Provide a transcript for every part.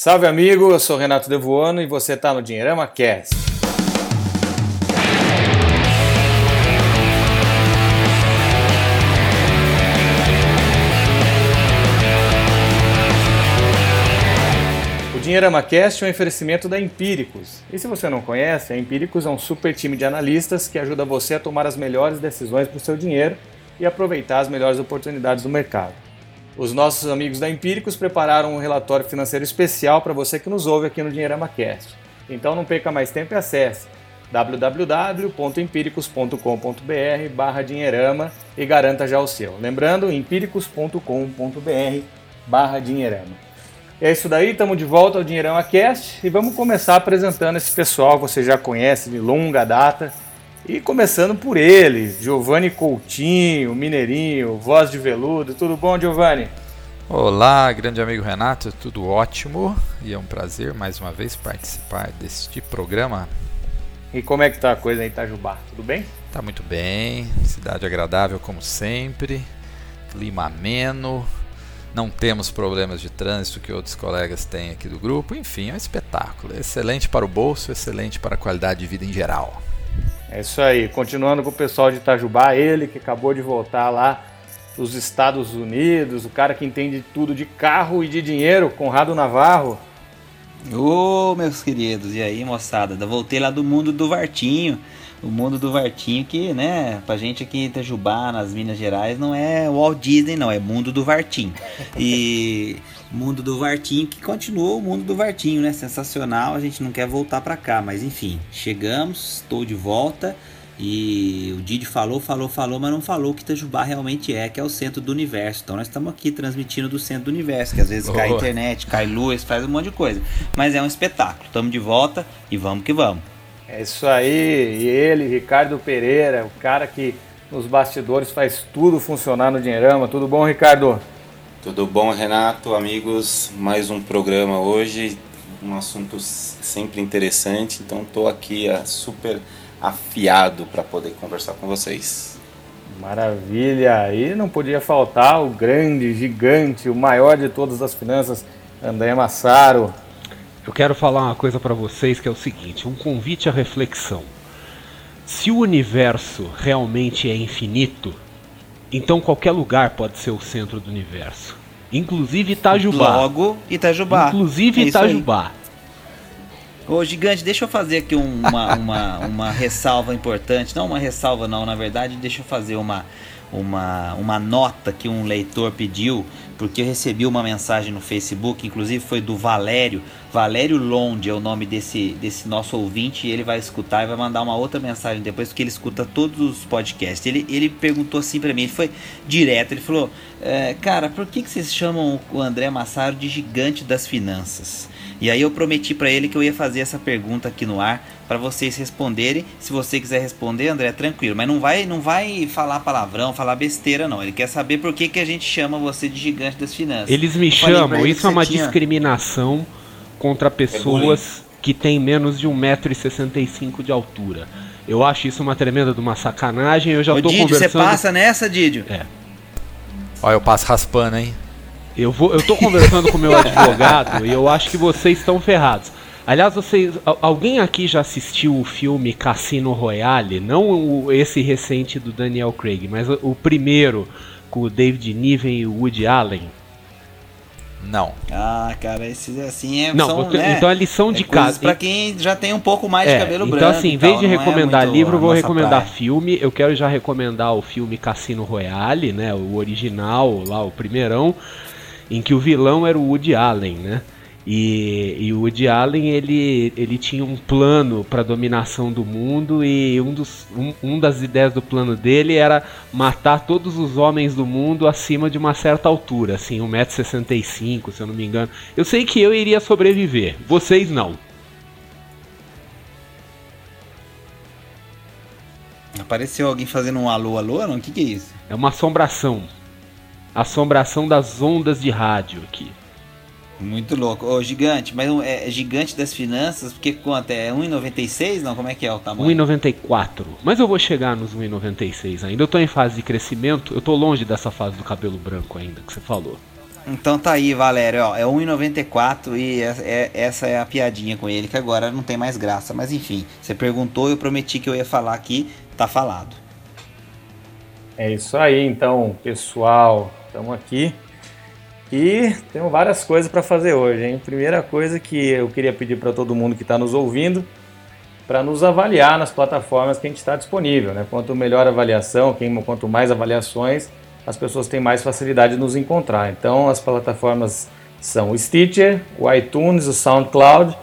Salve amigo, eu sou Renato Devoano e você está no Dinheirama Cast. O Dinheirama Cast é um oferecimento da Empíricos. E se você não conhece, a Empíricos é um super time de analistas que ajuda você a tomar as melhores decisões para o seu dinheiro e aproveitar as melhores oportunidades do mercado. Os nossos amigos da Empíricos prepararam um relatório financeiro especial para você que nos ouve aqui no Dinheirama Cast. Então não perca mais tempo e acesse www.empíricos.com.br barra dinheirama e garanta já o seu. Lembrando, empíricos.com.br barra dinheirama. É isso daí, estamos de volta ao Dinheirama Cast e vamos começar apresentando esse pessoal que você já conhece de longa data. E começando por ele, Giovanni Coutinho, Mineirinho, voz de veludo. Tudo bom, Giovanni? Olá, grande amigo Renato, tudo ótimo e é um prazer mais uma vez participar deste programa. E como é que tá a coisa em Itajubá? Tudo bem? Tá muito bem, cidade agradável como sempre, clima ameno, não temos problemas de trânsito que outros colegas têm aqui do grupo, enfim, é um espetáculo. Excelente para o bolso, excelente para a qualidade de vida em geral. É isso aí. Continuando com o pessoal de Itajubá, ele que acabou de voltar lá dos Estados Unidos, o cara que entende tudo de carro e de dinheiro, Conrado Navarro. Ô, meus queridos, e aí, moçada? Voltei lá do mundo do Vartinho. O mundo do Vartinho que, né, pra gente aqui em Itajubá, nas Minas Gerais, não é Walt Disney, não, é mundo do Vartinho. E mundo do Vartinho que continuou o mundo do Vartinho, né? Sensacional, a gente não quer voltar para cá, mas enfim, chegamos, estou de volta. E o Didi falou, falou, falou, mas não falou que Itajubá realmente é, que é o centro do universo. Então nós estamos aqui transmitindo do centro do universo, que às vezes cai internet, cai luz, faz um monte de coisa. Mas é um espetáculo. Estamos de volta e vamos que vamos. É isso aí, e ele, Ricardo Pereira, o cara que nos bastidores faz tudo funcionar no Dinheirama. Tudo bom, Ricardo? Tudo bom, Renato? Amigos, mais um programa hoje, um assunto sempre interessante, então estou aqui a super afiado para poder conversar com vocês. Maravilha! E não podia faltar o grande, gigante, o maior de todas as finanças, André Massaro. Eu quero falar uma coisa para vocês que é o seguinte, um convite à reflexão. Se o universo realmente é infinito, então qualquer lugar pode ser o centro do universo. Inclusive Itajubá. Logo Itajubá. Inclusive é Itajubá. Ô, gigante, deixa eu fazer aqui uma, uma, uma ressalva importante. Não uma ressalva, não, na verdade, deixa eu fazer uma, uma, uma nota que um leitor pediu, porque eu recebi uma mensagem no Facebook, inclusive foi do Valério. Valério Londe é o nome desse, desse nosso ouvinte, e ele vai escutar e vai mandar uma outra mensagem depois, porque ele escuta todos os podcasts. Ele, ele perguntou assim para mim, ele foi direto, ele falou: é, Cara, por que, que vocês chamam o André Massaro de gigante das finanças? E aí eu prometi para ele que eu ia fazer essa pergunta aqui no ar para vocês responderem. Se você quiser responder, André, tranquilo, mas não vai não vai falar palavrão, falar besteira não. Ele quer saber por que, que a gente chama você de gigante das finanças. Eles me chamam, isso é uma tinha... discriminação contra pessoas é que têm menos de 1,65m de altura. Eu acho isso uma tremenda de uma sacanagem. Eu já Ô, tô Didio, conversando. Você passa nessa, Didio? É. Olha, eu passo raspando, hein? Eu, vou, eu tô conversando com o meu advogado e eu acho que vocês estão ferrados. Aliás, vocês, alguém aqui já assistiu o filme Cassino Royale? Não o, esse recente do Daniel Craig, mas o, o primeiro com o David Niven e o Woody Allen. Não. Ah, cara, esses assim é. Não, são, né, então a lição de é casa. Pra quem já tem um pouco mais é, de cabelo então, branco. Então, assim, em vez de é recomendar é livro, vou recomendar praia. filme. Eu quero já recomendar o filme Cassino Royale, né? O original, lá, o primeirão em que o vilão era o Woody Allen, né? E, e o Woody Allen ele, ele tinha um plano para dominação do mundo e um, dos, um, um das ideias do plano dele era matar todos os homens do mundo acima de uma certa altura, assim, 1,65m, se eu não me engano. Eu sei que eu iria sobreviver, vocês não. Apareceu alguém fazendo um alô, alô, não? O que, que é isso? É uma assombração assombração das ondas de rádio aqui. Muito louco. Ô, gigante, mas é gigante das finanças, porque quanto? É 1,96? Não, como é que é o tamanho? 1,94. Mas eu vou chegar nos 1,96 ainda. Eu tô em fase de crescimento, eu tô longe dessa fase do cabelo branco ainda que você falou. Então tá aí, Valério, ó, é 1,94 e é, é, essa é a piadinha com ele, que agora não tem mais graça. Mas enfim, você perguntou, eu prometi que eu ia falar aqui, tá falado. É isso aí, então, pessoal, estamos aqui e temos várias coisas para fazer hoje, hein? Primeira coisa que eu queria pedir para todo mundo que está nos ouvindo, para nos avaliar nas plataformas que a gente está disponível, né? Quanto melhor a avaliação, quanto mais avaliações, as pessoas têm mais facilidade de nos encontrar. Então, as plataformas são o Stitcher, o iTunes, o SoundCloud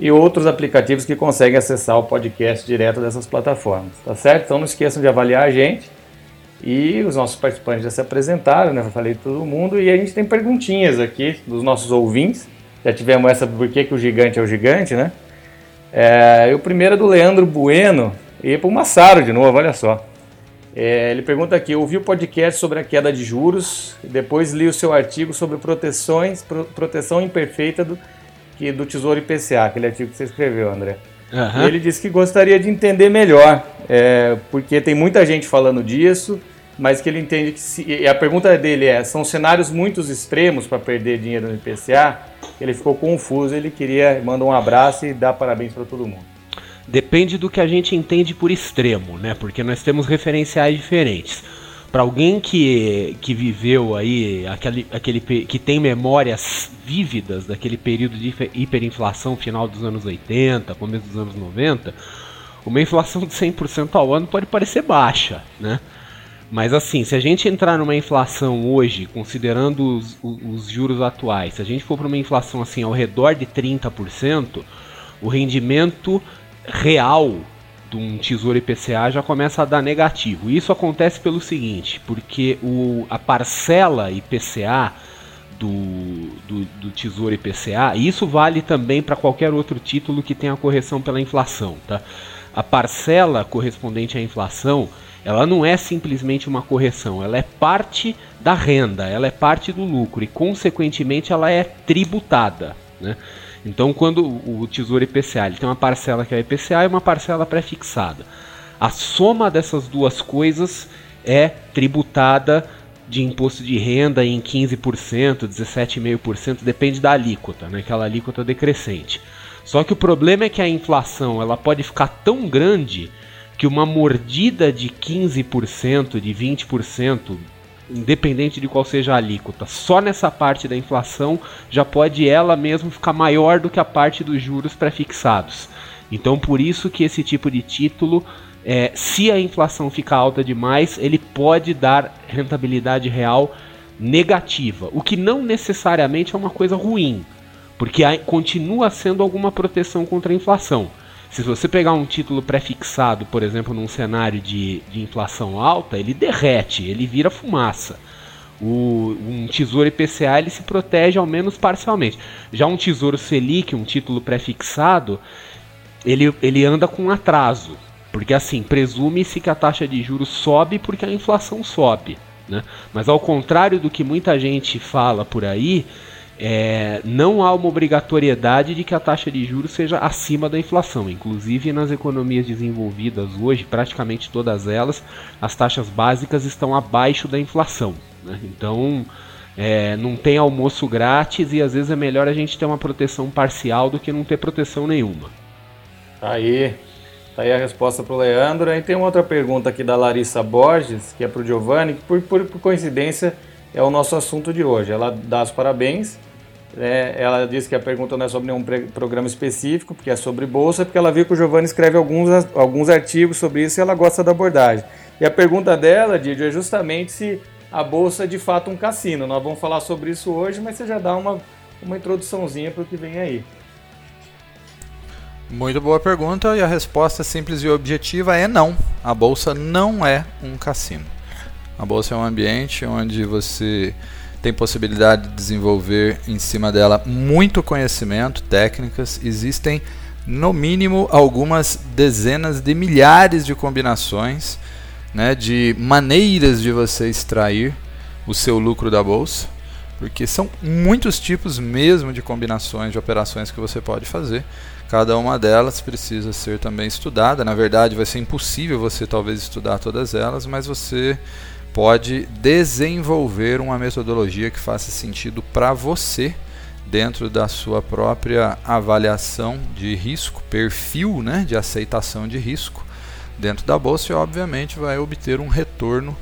e outros aplicativos que conseguem acessar o podcast direto dessas plataformas, tá certo? Então, não esqueçam de avaliar a gente e os nossos participantes já se apresentaram, né? Eu falei de todo mundo. E a gente tem perguntinhas aqui dos nossos ouvintes. Já tivemos essa por que, que o gigante é o gigante, né? É, e o primeiro é do Leandro Bueno e para o Massaro de novo, olha só. É, ele pergunta aqui: ouvi o podcast sobre a queda de juros, depois li o seu artigo sobre proteções, pro, proteção imperfeita do, que, do Tesouro IPCA, aquele artigo que você escreveu, André. Uhum. ele disse que gostaria de entender melhor, é, porque tem muita gente falando disso, mas que ele entende que. Se, e a pergunta dele é: são cenários muito extremos para perder dinheiro no IPCA? Ele ficou confuso, ele queria mandar um abraço e dar parabéns para todo mundo. Depende do que a gente entende por extremo, né? Porque nós temos referenciais diferentes para alguém que, que viveu aí aquele, aquele que tem memórias vívidas daquele período de hiperinflação final dos anos 80, começo dos anos 90, uma inflação de 100% ao ano pode parecer baixa, né? Mas assim, se a gente entrar numa inflação hoje, considerando os, os juros atuais, se a gente for para uma inflação assim ao redor de 30%, o rendimento real de um tesouro IPCA já começa a dar negativo. Isso acontece pelo seguinte, porque o, a parcela IPCA do, do, do tesouro IPCA, e isso vale também para qualquer outro título que tenha correção pela inflação. Tá? A parcela correspondente à inflação, ela não é simplesmente uma correção, ela é parte da renda, ela é parte do lucro e, consequentemente, ela é tributada. Né? Então, quando o Tesouro IPCA ele tem uma parcela que é IPCA e uma parcela pré-fixada, a soma dessas duas coisas é tributada de imposto de renda em 15%, 17,5%, depende da alíquota, né? aquela alíquota decrescente. Só que o problema é que a inflação ela pode ficar tão grande que uma mordida de 15%, de 20%, independente de qual seja a alíquota, só nessa parte da inflação já pode ela mesmo ficar maior do que a parte dos juros prefixados. Então, por isso que esse tipo de título, é, se a inflação ficar alta demais, ele pode dar rentabilidade real negativa, o que não necessariamente é uma coisa ruim, porque continua sendo alguma proteção contra a inflação. Se você pegar um título prefixado, por exemplo, num cenário de, de inflação alta, ele derrete, ele vira fumaça. O, um tesouro IPCA ele se protege ao menos parcialmente. Já um tesouro Selic, um título prefixado, ele, ele anda com atraso. Porque assim, presume-se que a taxa de juros sobe porque a inflação sobe. Né? Mas ao contrário do que muita gente fala por aí, é, não há uma obrigatoriedade de que a taxa de juros seja acima da inflação. Inclusive, nas economias desenvolvidas hoje, praticamente todas elas, as taxas básicas estão abaixo da inflação. Né? Então, é, não tem almoço grátis e às vezes é melhor a gente ter uma proteção parcial do que não ter proteção nenhuma. Tá aí, tá aí a resposta para o Leandro. Aí tem uma outra pergunta aqui da Larissa Borges, que é para o Giovanni, que por, por, por coincidência é o nosso assunto de hoje. Ela dá os parabéns é, ela disse que a pergunta não é sobre nenhum programa específico, porque é sobre bolsa, porque ela viu que o Giovanni escreve alguns, alguns artigos sobre isso e ela gosta da abordagem. E a pergunta dela, Didio, é justamente se a bolsa é de fato um cassino. Nós vamos falar sobre isso hoje, mas você já dá uma, uma introduçãozinha para o que vem aí. Muito boa pergunta e a resposta simples e objetiva é não. A bolsa não é um cassino. A bolsa é um ambiente onde você tem possibilidade de desenvolver em cima dela muito conhecimento, técnicas. Existem no mínimo algumas dezenas de milhares de combinações, né, de maneiras de você extrair o seu lucro da bolsa, porque são muitos tipos mesmo de combinações de operações que você pode fazer. Cada uma delas precisa ser também estudada. Na verdade, vai ser impossível você talvez estudar todas elas, mas você pode desenvolver uma metodologia que faça sentido para você dentro da sua própria avaliação de risco, perfil né, de aceitação de risco dentro da bolsa e obviamente vai obter um retorno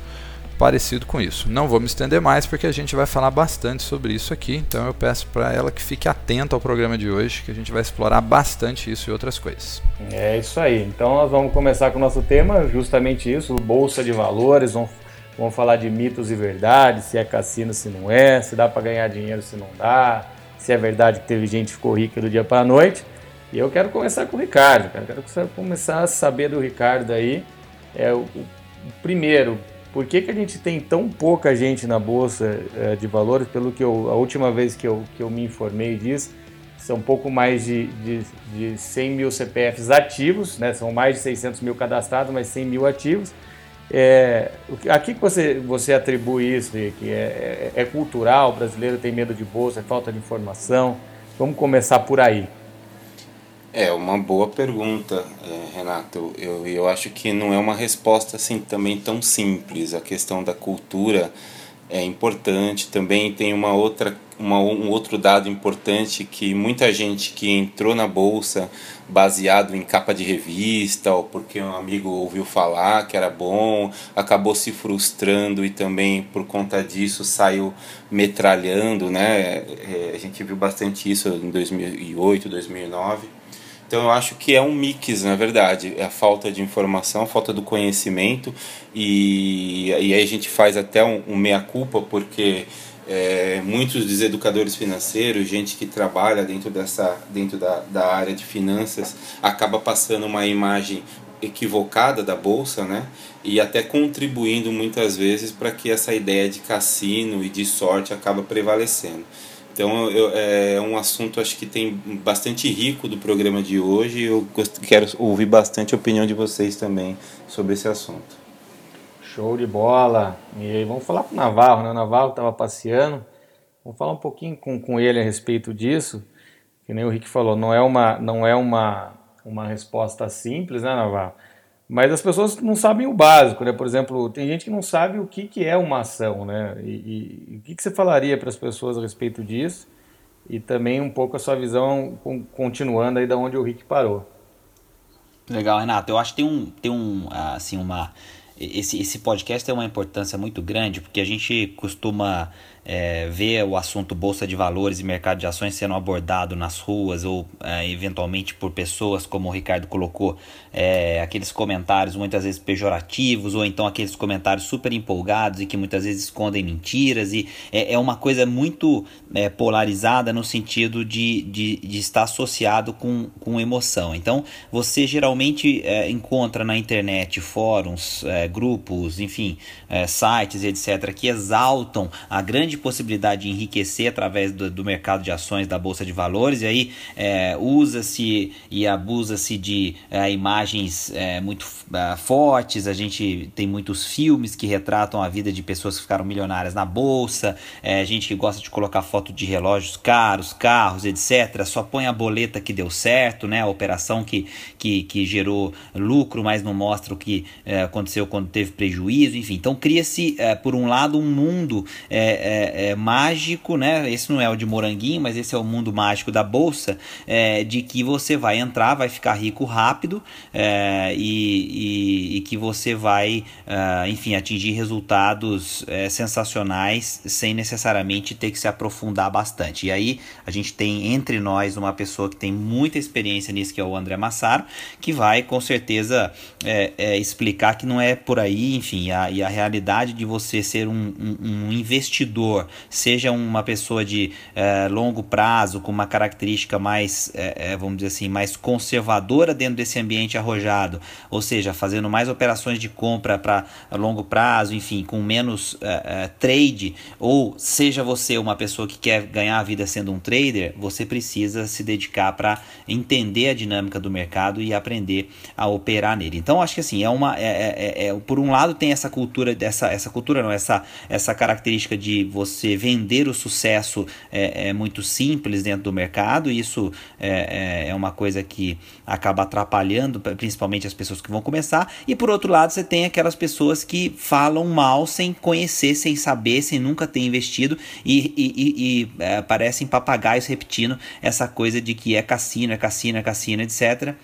parecido com isso. Não vou me estender mais porque a gente vai falar bastante sobre isso aqui, então eu peço para ela que fique atenta ao programa de hoje, que a gente vai explorar bastante isso e outras coisas. É isso aí. Então nós vamos começar com o nosso tema, justamente isso, bolsa de valores, vamos, vamos falar de mitos e verdades, se é cassino, se não é, se dá para ganhar dinheiro, se não dá, se é verdade que teve gente que ficou rica do dia para a noite. E eu quero começar com o Ricardo, cara. quero começar a saber do Ricardo aí. É o, o primeiro, por que, que a gente tem tão pouca gente na Bolsa é, de Valores? Pelo que eu, a última vez que eu, que eu me informei disso, são pouco mais de, de, de 100 mil CPFs ativos, né? são mais de 600 mil cadastrados, mas 100 mil ativos. É, a que você, você atribui isso? Que é, é, é cultural, o brasileiro tem medo de bolsa, é falta de informação? Vamos começar por aí. É uma boa pergunta, é, Renato. Eu, eu acho que não é uma resposta assim também tão simples. A questão da cultura é importante. Também tem uma outra, uma, um outro dado importante que muita gente que entrou na bolsa baseado em capa de revista ou porque um amigo ouviu falar que era bom, acabou se frustrando e também por conta disso saiu metralhando, né? É, a gente viu bastante isso em 2008, 2009. Então eu acho que é um mix, na verdade, é a falta de informação, a falta do conhecimento e, e aí a gente faz até um, um meia-culpa porque é, muitos dos educadores financeiros, gente que trabalha dentro, dessa, dentro da, da área de finanças, acaba passando uma imagem equivocada da bolsa, né? E até contribuindo muitas vezes para que essa ideia de cassino e de sorte acaba prevalecendo. Então eu, é um assunto acho que tem bastante rico do programa de hoje. Eu quero ouvir bastante a opinião de vocês também sobre esse assunto. Show de bola! E aí vamos falar com o Navarro, né? O Navarro estava passeando. Vamos falar um pouquinho com, com ele a respeito disso. Que nem o Rick falou, não é uma, não é uma, uma resposta simples, né, Navarro? Mas as pessoas não sabem o básico, né? Por exemplo, tem gente que não sabe o que, que é uma ação, né? E, e, e o que, que você falaria para as pessoas a respeito disso? E também um pouco a sua visão continuando aí da onde o Rick parou. Legal, Renato. Eu acho que tem um, tem um assim, uma esse, esse podcast tem uma importância muito grande porque a gente costuma é, ver o assunto bolsa de valores e mercado de ações sendo abordado nas ruas ou é, eventualmente por pessoas, como o Ricardo colocou, é, aqueles comentários muitas vezes pejorativos ou então aqueles comentários super empolgados e que muitas vezes escondem mentiras e é, é uma coisa muito é, polarizada no sentido de, de, de, estar associado com, com emoção. Então você geralmente é, encontra na internet fóruns, grupos, enfim, sites, etc., que exaltam a grande grande possibilidade de enriquecer através do, do mercado de ações da Bolsa de Valores, e aí é, usa-se e abusa-se de é, imagens é, muito é, fortes, a gente tem muitos filmes que retratam a vida de pessoas que ficaram milionárias na Bolsa, é, gente que gosta de colocar foto de relógios caros, carros, etc., só põe a boleta que deu certo, né, a operação que, que, que gerou lucro, mas não mostra o que é, aconteceu quando teve prejuízo, enfim. Então cria-se, por um lado, um mundo é, é, é, mágico, né? Esse não é o de moranguinho, mas esse é o mundo mágico da bolsa, é, de que você vai entrar, vai ficar rico rápido é, e, e, e, que você vai, uh, enfim, atingir resultados sensacionais sem necessariamente ter que se aprofundar bastante. E aí a gente tem entre nós uma pessoa que tem muita experiência nisso, que é o André Massaro, que vai com certeza explicar que não é por aí, enfim, a, e a realidade de você ser um, um, um investidor seja uma pessoa de é, longo prazo, com uma característica mais, é, vamos dizer assim, mais conservadora dentro desse ambiente arrojado, ou seja, fazendo mais operações de compra para longo prazo, enfim, com menos é, trade, ou seja você uma pessoa que quer ganhar a vida sendo um trader, você precisa se dedicar para entender a dinâmica do mercado e aprender a operar nele. Então, acho que assim, é uma. É, é, é, por um lado, tem essa cultura, dessa, essa cultura, não, essa, essa característica de você você vender o sucesso é, é muito simples dentro do mercado, e isso é, é, é uma coisa que acaba atrapalhando principalmente as pessoas que vão começar, e por outro lado você tem aquelas pessoas que falam mal sem conhecer, sem saber, sem nunca ter investido e, e, e, e é, parecem papagaios repetindo essa coisa de que é cassino, é cassino, é cassino, etc.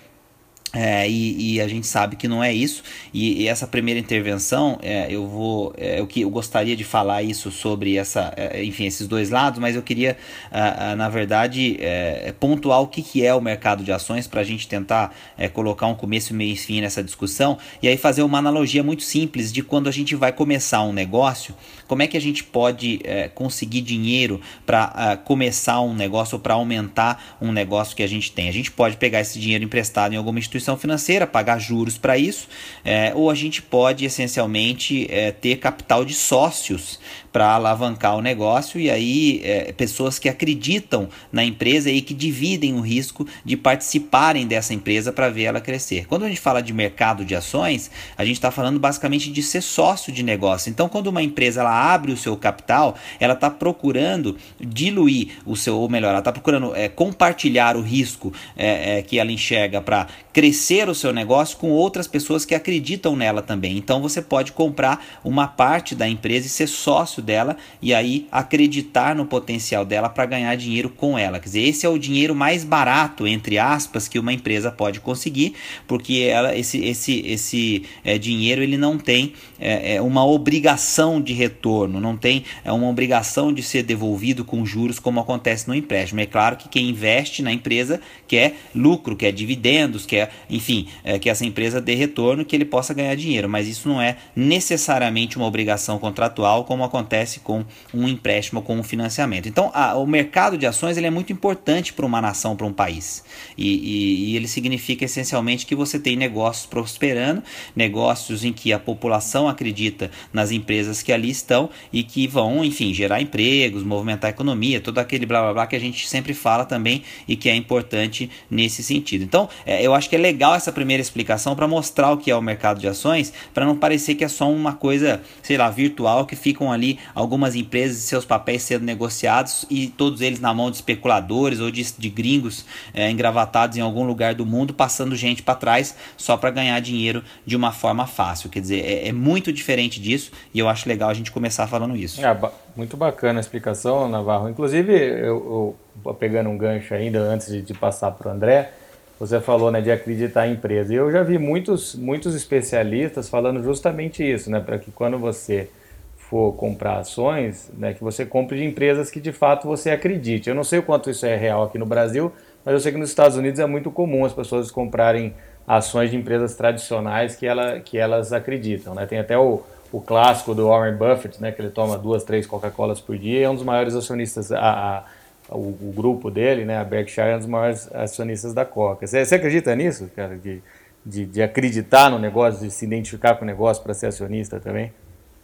É, e, e, a gente sabe que não é isso. E, e essa primeira intervenção, é, eu vou, é, eu, que eu gostaria de falar isso sobre essa, é, enfim, esses dois lados, mas eu queria, ah, ah, na verdade, é, pontuar o que, que é o mercado de ações para a gente tentar é, colocar um começo, meio e fim nessa discussão e aí fazer uma analogia muito simples de quando a gente vai começar um negócio, como é que a gente pode conseguir dinheiro para ah, começar um negócio ou para aumentar um negócio que a gente tem. A gente pode pegar esse dinheiro emprestado em alguma instituição instituição financeira, pagar juros para isso, é, ou a gente pode essencialmente é, ter capital de sócios para alavancar o negócio e aí é, pessoas que acreditam na empresa e que dividem o risco de participarem dessa empresa para ver ela crescer. Quando a gente fala de mercado de ações, a gente está falando basicamente de ser sócio de negócio. Então, quando uma empresa ela abre o seu capital, ela está procurando diluir o seu, ou melhor, ela está procurando é, compartilhar o risco é, é que ela enxerga para crescer o seu negócio com outras pessoas que acreditam nela também. Então, você pode comprar uma parte da empresa e ser sócio negócio dela e aí acreditar no potencial dela para ganhar dinheiro com ela. Quer dizer, esse é o dinheiro mais barato, entre aspas, que uma empresa pode conseguir, porque ela, esse, esse, esse é, dinheiro ele não tem é, uma obrigação de retorno, não tem é, uma obrigação de ser devolvido com juros como acontece no empréstimo. É claro que quem investe na empresa quer lucro, quer dividendos, quer, enfim, é, que essa empresa dê retorno, que ele possa ganhar dinheiro, mas isso não é necessariamente uma obrigação contratual como acontece acontece com um empréstimo, com um financiamento. Então, a, o mercado de ações ele é muito importante para uma nação, para um país. E, e, e, ele significa essencialmente que você tem negócios prosperando, negócios em que a população acredita nas empresas que ali estão e que vão, enfim, gerar empregos, movimentar a economia, todo aquele blá blá blá que a gente sempre fala também e que é importante nesse sentido. Então, é, eu acho que é legal essa primeira explicação para mostrar o que é o mercado de ações, para não parecer que é só uma coisa, sei lá, virtual que ficam ali algumas empresas e seus papéis sendo negociados e todos eles na mão de especuladores ou de, de gringos é, engravatados em algum lugar do mundo, passando gente para trás só para ganhar dinheiro de uma forma fácil. Quer dizer, é, é, muito diferente disso e eu acho legal a gente começar falando isso. É, muito bacana a explicação, Navarro. Inclusive, eu, eu pegando um gancho ainda antes de, de passar para o André, você falou né, de acreditar em empresa. E eu já vi muitos, muitos especialistas falando justamente isso, né, para que quando você for comprar ações, né, que você compre de empresas que de fato você acredite. Eu não sei o quanto isso é real aqui no Brasil, mas eu sei que nos Estados Unidos é muito comum as pessoas comprarem ações de empresas tradicionais que, ela, que elas acreditam. Né? Tem até o, o clássico do Warren Buffett, né, que ele toma duas, três Coca-Colas por dia, é um dos maiores acionistas, a, a, o, o, grupo dele, né, a Berkshire, é um dos maiores acionistas da Coca. Você, você acredita nisso, cara, de, de, de acreditar no negócio, de se identificar com o negócio para ser acionista também?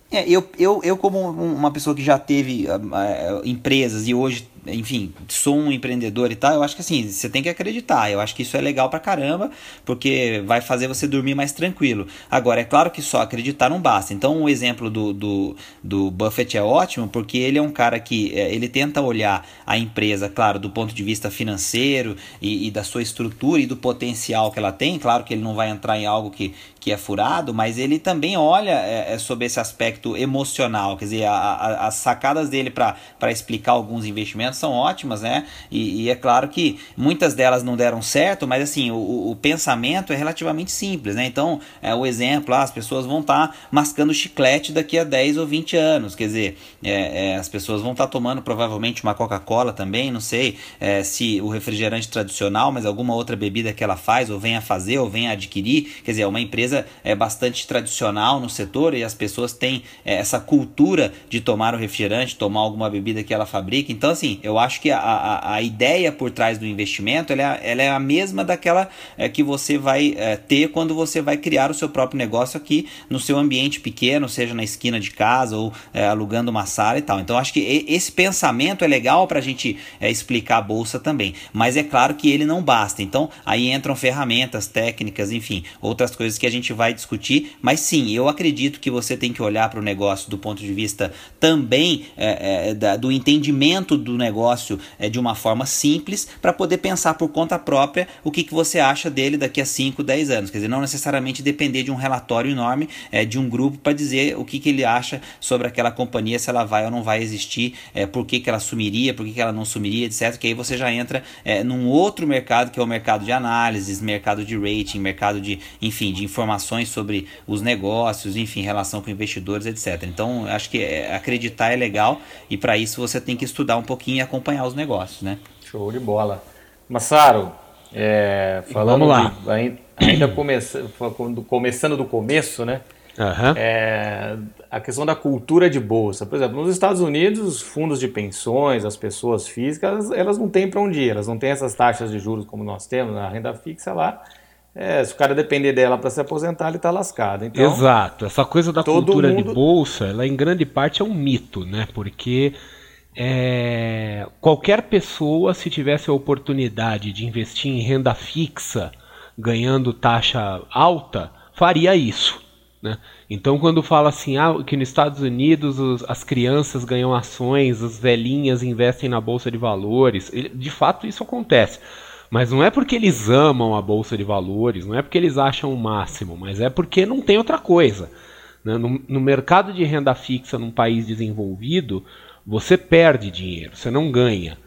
É, eu, eu, eu como uma pessoa que já teve uh, empresas e hoje enfim, sou um empreendedor e tal, eu acho que assim, você tem que acreditar. Eu acho que isso é legal pra caramba, porque vai fazer você dormir mais tranquilo. Agora, é claro que só acreditar não basta. Então, o exemplo do, do, do Buffett é ótimo, porque ele é um cara que é, ele tenta olhar a empresa, claro, do ponto de vista financeiro e, e, da sua estrutura e do potencial que ela tem. Claro que ele não vai entrar em algo que, que é furado, mas ele também olha é, é sobre esse aspecto emocional, quer dizer, a, a, as sacadas dele para explicar alguns investimentos são ótimas, né? E, e, é claro que muitas delas não deram certo, mas assim, o, o pensamento é relativamente simples, né? Então, é o exemplo, ah, as pessoas vão estar tá mascando chiclete daqui a 10 ou 20 anos, quer dizer, é, é, as pessoas vão estar tá tomando provavelmente uma Coca-Cola também, não sei é, se o refrigerante tradicional, mas alguma outra bebida que ela faz, ou venha fazer, ou venha adquirir, quer dizer, é uma empresa é bastante tradicional no setor e as pessoas têm é, essa cultura de tomar o refrigerante, tomar alguma bebida que ela fabrica, então assim, eu acho que a, a, a ideia por trás do investimento ela é, ela é a mesma daquela é, que você vai é, ter quando você vai criar o seu próprio negócio aqui no seu ambiente pequeno, seja na esquina de casa ou é, alugando uma sala e tal. Então acho que esse pensamento é legal para a gente é, explicar a bolsa também, mas é claro que ele não basta. Então aí entram ferramentas técnicas, enfim, outras coisas que a gente gente vai discutir, mas sim, eu acredito que você tem que olhar para o negócio do ponto de vista também é, é, da, do entendimento do negócio é, de uma forma simples para poder pensar por conta própria o que, que você acha dele daqui a 5, 10 anos. Quer dizer, não necessariamente depender de um relatório enorme é, de um grupo para dizer o que, que ele acha sobre aquela companhia, se ela vai ou não vai existir, é, por que, que ela sumiria, por que, que ela não sumiria, etc. Que aí você já entra é, num outro mercado que é o mercado de análises, mercado de rating, mercado de, enfim, de informações sobre os negócios, enfim, relação com investidores, etc. Então, acho que é, acreditar é legal e para isso você tem que estudar um pouquinho e acompanhar os negócios, né? Show de bola. Massaro, é, falando Vamos lá. De, ainda começa, começando do começo, né? Uhum. É, a questão da cultura de bolsa. Por exemplo, nos Estados Unidos, os fundos de pensões, as pessoas físicas, elas não têm para onde ir, elas não têm essas taxas de juros como nós temos, na renda fixa lá. É, se o cara depender dela para se aposentar, ele está lascado. Então, Exato. Essa coisa da cultura mundo... de bolsa, ela em grande parte é um mito, né? Porque é, qualquer pessoa, se tivesse a oportunidade de investir em renda fixa, ganhando taxa alta, faria isso. Né? Então, quando fala assim, ah, que nos Estados Unidos os, as crianças ganham ações, as velhinhas investem na bolsa de valores, ele, de fato isso acontece. Mas não é porque eles amam a bolsa de valores, não é porque eles acham o máximo, mas é porque não tem outra coisa. Né? No, no mercado de renda fixa num país desenvolvido, você perde dinheiro, você não ganha.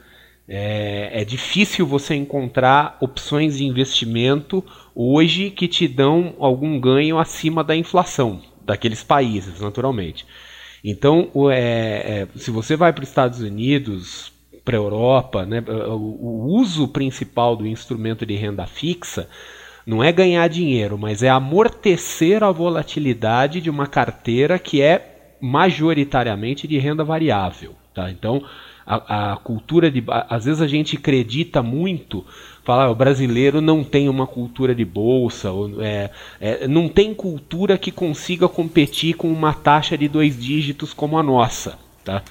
É, é, difícil você encontrar opções de investimento hoje que te dão algum ganho acima da inflação daqueles países, naturalmente. Então, é, é, se você vai para os Estados Unidos, para a Europa, né, o, uso principal do instrumento de renda fixa não é ganhar dinheiro, mas é amortecer a volatilidade de uma carteira que é majoritariamente de renda variável. Tá? Então, a, a, cultura de. Às vezes a gente acredita muito, falar ah, o brasileiro não tem uma cultura de bolsa, ou, é, é, não tem cultura que consiga competir com uma taxa de dois dígitos como a nossa. Tá?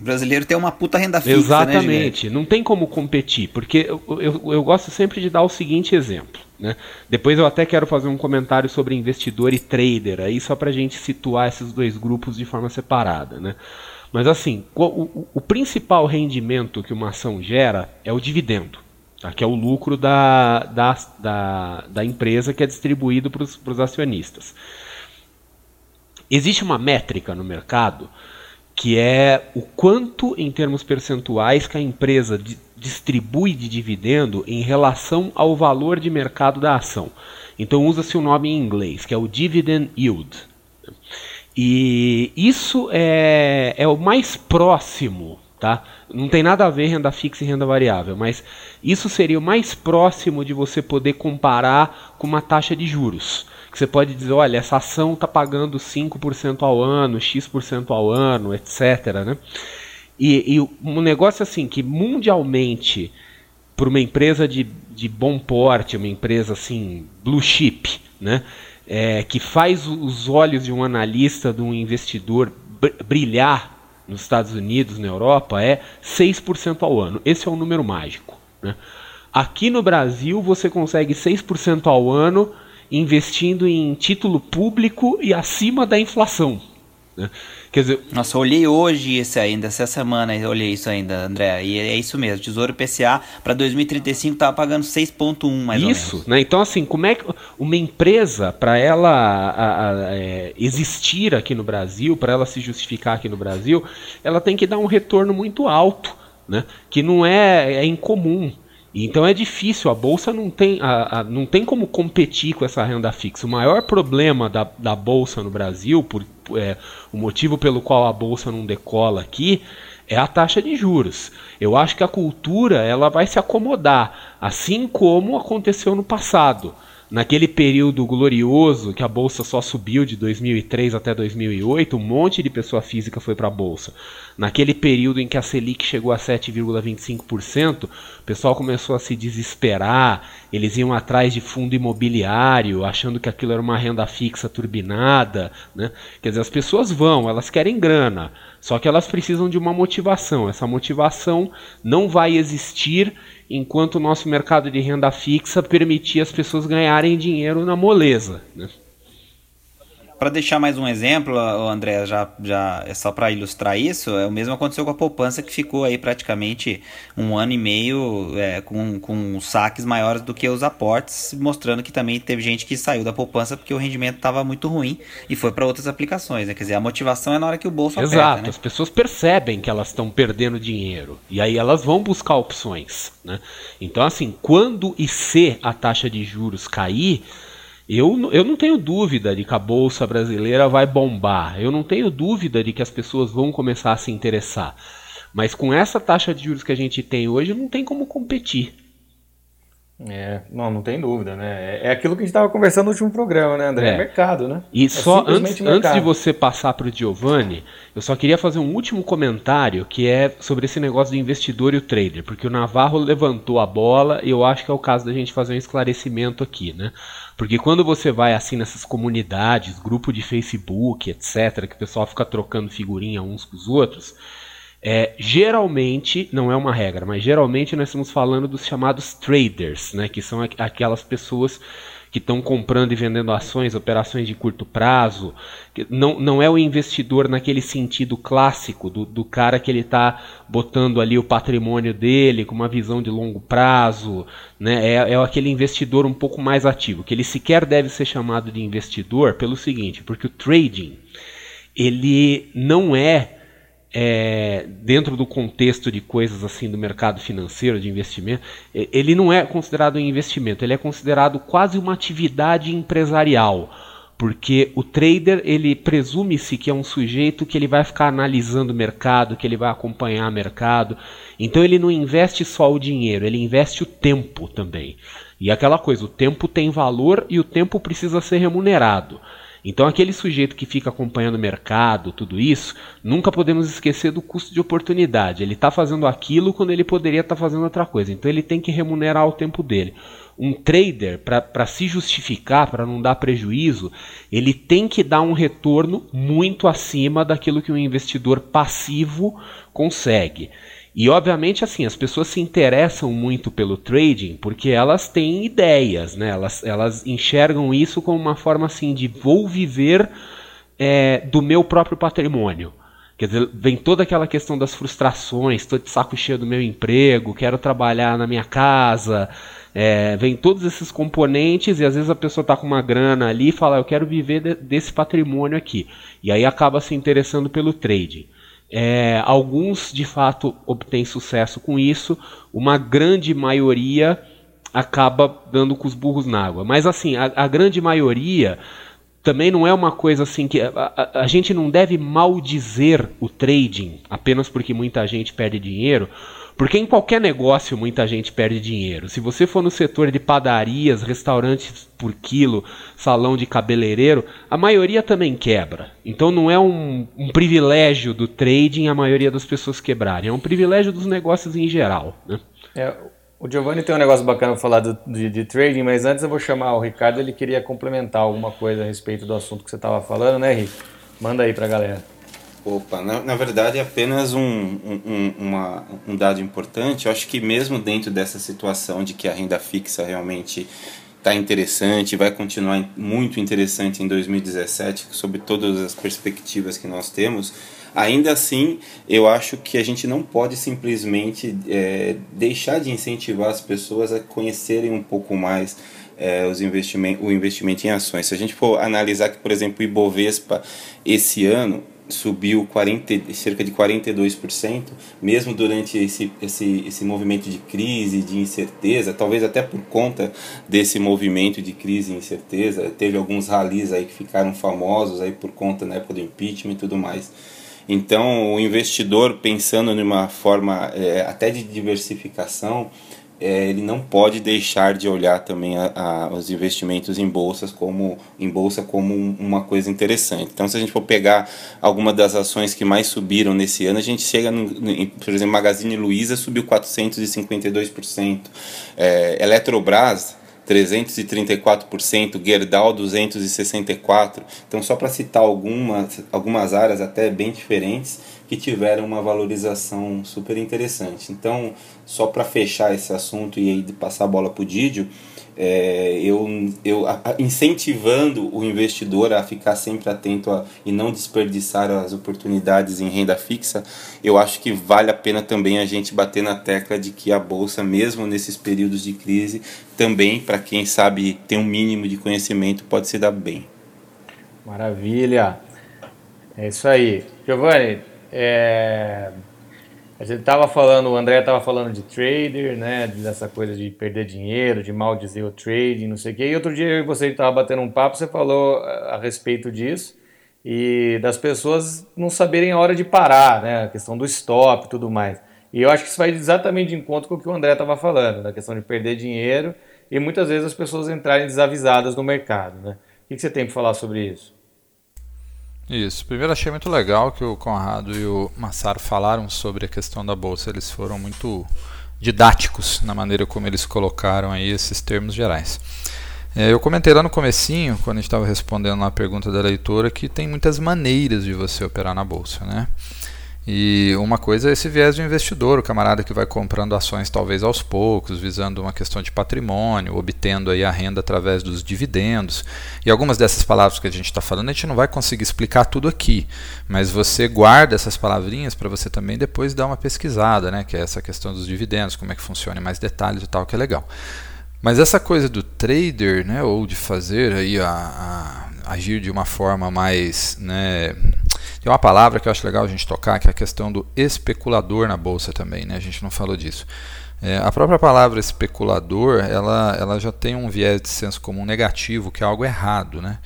O brasileiro tem uma puta renda fixa. Né, Exatamente, né, não tem como competir, porque eu, eu, eu, gosto sempre de dar o seguinte exemplo. Né? Depois eu até quero fazer um comentário sobre investidor e trader, aí só para a gente situar esses dois grupos de forma separada. Né? Mas assim, o, o, o principal rendimento que uma ação gera é o dividendo. Tá? que é o lucro da, da, da, da empresa que é distribuído para os acionistas. Existe uma métrica no mercado que é o quanto, em termos percentuais, que a empresa di distribui de dividendo em relação ao valor de mercado da ação. Então usa-se o nome em inglês, que é o dividend yield. E isso é, é o mais próximo, tá? Não tem nada a ver renda fixa e renda variável, mas isso seria o mais próximo de você poder comparar com uma taxa de juros. Você pode dizer, olha, essa ação está pagando 5% ao ano, X% ao ano, etc. Né? E, e um negócio assim que mundialmente, para uma empresa de, de bom porte, uma empresa assim, blue chip, né? é, que faz os olhos de um analista, de um investidor brilhar nos Estados Unidos, na Europa, é 6% ao ano. Esse é um número mágico. Né? Aqui no Brasil, você consegue 6% ao ano investindo em título público e acima da inflação. Né? Quer dizer, Nossa, eu olhei hoje isso ainda, essa semana eu olhei isso ainda, André, e é isso mesmo. Tesouro PCA para 2035 estava pagando 6,1 mais isso, ou menos. né? Então, assim, como é que uma empresa, para ela a, a, é, existir aqui no Brasil, para ela se justificar aqui no Brasil, ela tem que dar um retorno muito alto, né? Que não é, é incomum. Então é difícil, a bolsa não tem, a, a, não tem como competir com essa renda fixa. O maior problema da, da bolsa no Brasil, por, é, o motivo pelo qual a bolsa não decola aqui, é a taxa de juros. Eu acho que a cultura ela vai se acomodar, assim como aconteceu no passado naquele período glorioso que a bolsa só subiu de 2003 até 2008, um monte de pessoa física foi para a bolsa. Naquele período em que a Selic chegou a 7,25%, o pessoal começou a se desesperar, eles iam atrás de fundo imobiliário, achando que aquilo era uma renda fixa turbinada, né? Quer dizer, as pessoas vão, elas querem grana, só que elas precisam de uma motivação. Essa motivação não vai existir enquanto o nosso mercado de renda fixa permitia as pessoas ganharem dinheiro na moleza. Né? Para deixar mais um exemplo, André, já, já é só para ilustrar isso, é o mesmo aconteceu com a poupança que ficou aí praticamente um ano e meio é, com, com saques maiores do que os aportes, mostrando que também teve gente que saiu da poupança porque o rendimento estava muito ruim e foi para outras aplicações. Né? Quer dizer, a motivação é na hora que o bolso Exato, aperta, né? as pessoas percebem que elas estão perdendo dinheiro e aí elas vão buscar opções. Né? Então, assim, quando e se a taxa de juros cair eu, eu não tenho dúvida de que a bolsa brasileira vai bombar. Eu não tenho dúvida de que as pessoas vão começar a se interessar. Mas com essa taxa de juros que a gente tem hoje, não tem como competir. É, não, não tem dúvida, né? É, é aquilo que a gente estava conversando no último programa, né, André? É, é mercado, né? E é só antes, antes de você passar para o Giovanni, eu só queria fazer um último comentário que é sobre esse negócio do investidor e o trader, porque o Navarro levantou a bola e eu acho que é o caso da gente fazer um esclarecimento aqui, né? Porque quando você vai assim nessas comunidades, grupo de Facebook, etc., que o pessoal fica trocando figurinha uns com os outros, é, geralmente, não é uma regra, mas geralmente nós estamos falando dos chamados traders, né, que são aquelas pessoas que estão comprando e vendendo ações, operações de curto prazo. Não, não é o investidor naquele sentido clássico do, do cara que ele está botando ali o patrimônio dele com uma visão de longo prazo. Né? É, é aquele investidor um pouco mais ativo, que ele sequer deve ser chamado de investidor pelo seguinte, porque o trading ele não é é, dentro do contexto de coisas assim do mercado financeiro, de investimento, ele não é considerado um investimento, ele é considerado quase uma atividade empresarial. Porque o trader, ele presume-se que é um sujeito que ele vai ficar analisando o mercado, que ele vai acompanhar o mercado. Então ele não investe só o dinheiro, ele investe o tempo também. E aquela coisa, o tempo tem valor e o tempo precisa ser remunerado. Então, aquele sujeito que fica acompanhando o mercado, tudo isso, nunca podemos esquecer do custo de oportunidade. Ele está fazendo aquilo quando ele poderia estar tá fazendo outra coisa. Então, ele tem que remunerar o tempo dele. Um trader, para se justificar, para não dar prejuízo, ele tem que dar um retorno muito acima daquilo que um investidor passivo consegue. E obviamente assim, as pessoas se interessam muito pelo trading porque elas têm ideias, né? Elas, elas enxergam isso como uma forma assim de vou viver é, do meu próprio patrimônio. Quer dizer, vem toda aquela questão das frustrações, estou de saco cheio do meu emprego, quero trabalhar na minha casa, é, vem todos esses componentes e às vezes a pessoa está com uma grana ali e fala, eu quero viver de, desse patrimônio aqui. E aí acaba se interessando pelo trading. É, alguns de fato obtêm sucesso com isso, uma grande maioria acaba dando com os burros na água. Mas assim, a, a grande maioria também não é uma coisa assim que a, a, a, gente não deve maldizer o trading apenas porque muita gente perde dinheiro, porque em qualquer negócio muita gente perde dinheiro. Se você for no setor de padarias, restaurantes por quilo, salão de cabeleireiro, a maioria também quebra. Então não é um, um privilégio do trading a maioria das pessoas quebrarem, é um privilégio dos negócios em geral. Né? É, o Giovanni tem um negócio bacana para falar do, de, de, trading, mas antes eu vou chamar o Ricardo, ele queria complementar alguma coisa a respeito do assunto que você estava falando, né, Rick? Manda aí para a galera. Opa, na, na verdade é apenas um, um, uma, um dado importante. Eu acho que mesmo dentro dessa situação de que a renda fixa realmente está interessante, vai continuar muito interessante em 2017, sob todas as perspectivas que nós temos, ainda assim eu acho que a gente não pode simplesmente é, deixar de incentivar as pessoas a conhecerem um pouco mais é, os investimento, o investimento em ações. Se a gente for analisar que, por exemplo, o Ibovespa esse ano subiu 40, cerca de 42%, mesmo durante esse, esse, esse movimento de crise, de incerteza, talvez até por conta desse movimento de crise e incerteza, teve alguns ralis aí que ficaram famosos aí por conta na época do impeachment e tudo mais. Então, o investidor pensando numa forma é, até de diversificação, é, ele não pode deixar de olhar também a, a, os investimentos em bolsas como em bolsa como um, uma coisa interessante. Então, se a gente for pegar alguma das ações que mais subiram nesse ano, a gente chega, no por exemplo, Magazine Luiza subiu 452%, é, Eletrobras 334%, Gerdau 264%. Então, só para citar algumas, algumas áreas até bem diferentes que tiveram uma valorização super interessante. Então, só para fechar esse assunto e aí passar a bola para o Didio, é, eu, eu incentivando o investidor a ficar sempre atento a, e não desperdiçar as oportunidades em renda fixa, eu acho que vale a pena também a gente bater na tecla de que a bolsa, mesmo nesses períodos de crise, também, para quem sabe tem um mínimo de conhecimento, pode se dar bem. Maravilha! É isso aí. Giovanni, é, a gente estava falando, o André estava falando de trader, né? Dessa coisa de perder dinheiro, de mal dizer o trading, não sei o quê. E outro dia eu e você estava batendo um papo, você falou a respeito disso e das pessoas não saberem a hora de parar, né? A questão do stop e tudo mais. E eu acho que isso vai exatamente de encontro com o que o André estava falando, da questão de perder dinheiro e muitas vezes as pessoas entrarem desavisadas no mercado, né? O que você tem para falar sobre isso? Isso. Primeiro achei muito legal que o Conrado e o Massaro falaram sobre a questão da bolsa. Eles foram muito didáticos na maneira como eles colocaram aí esses termos gerais. É, eu comentei lá no comecinho, quando a gente estava respondendo a pergunta da leitora, que tem muitas maneiras de você operar na bolsa, né? E uma coisa é esse viés do investidor, o camarada que vai comprando ações talvez aos poucos, visando uma questão de patrimônio, obtendo aí a renda através dos dividendos. E algumas dessas palavras que a gente está falando, a gente não vai conseguir explicar tudo aqui, mas você guarda essas palavrinhas para você também depois dar uma pesquisada, né? Que é essa questão dos dividendos, como é que funciona mais detalhes e tal, que é legal. Mas essa coisa do trader, né, ou de fazer aí a, a agir de uma forma mais, né, tem uma palavra que eu acho legal a gente tocar, que é a questão do especulador na bolsa também, né? A gente não falou disso. É, a própria palavra especulador, ela, ela já tem um viés de senso comum negativo, que é algo errado, né?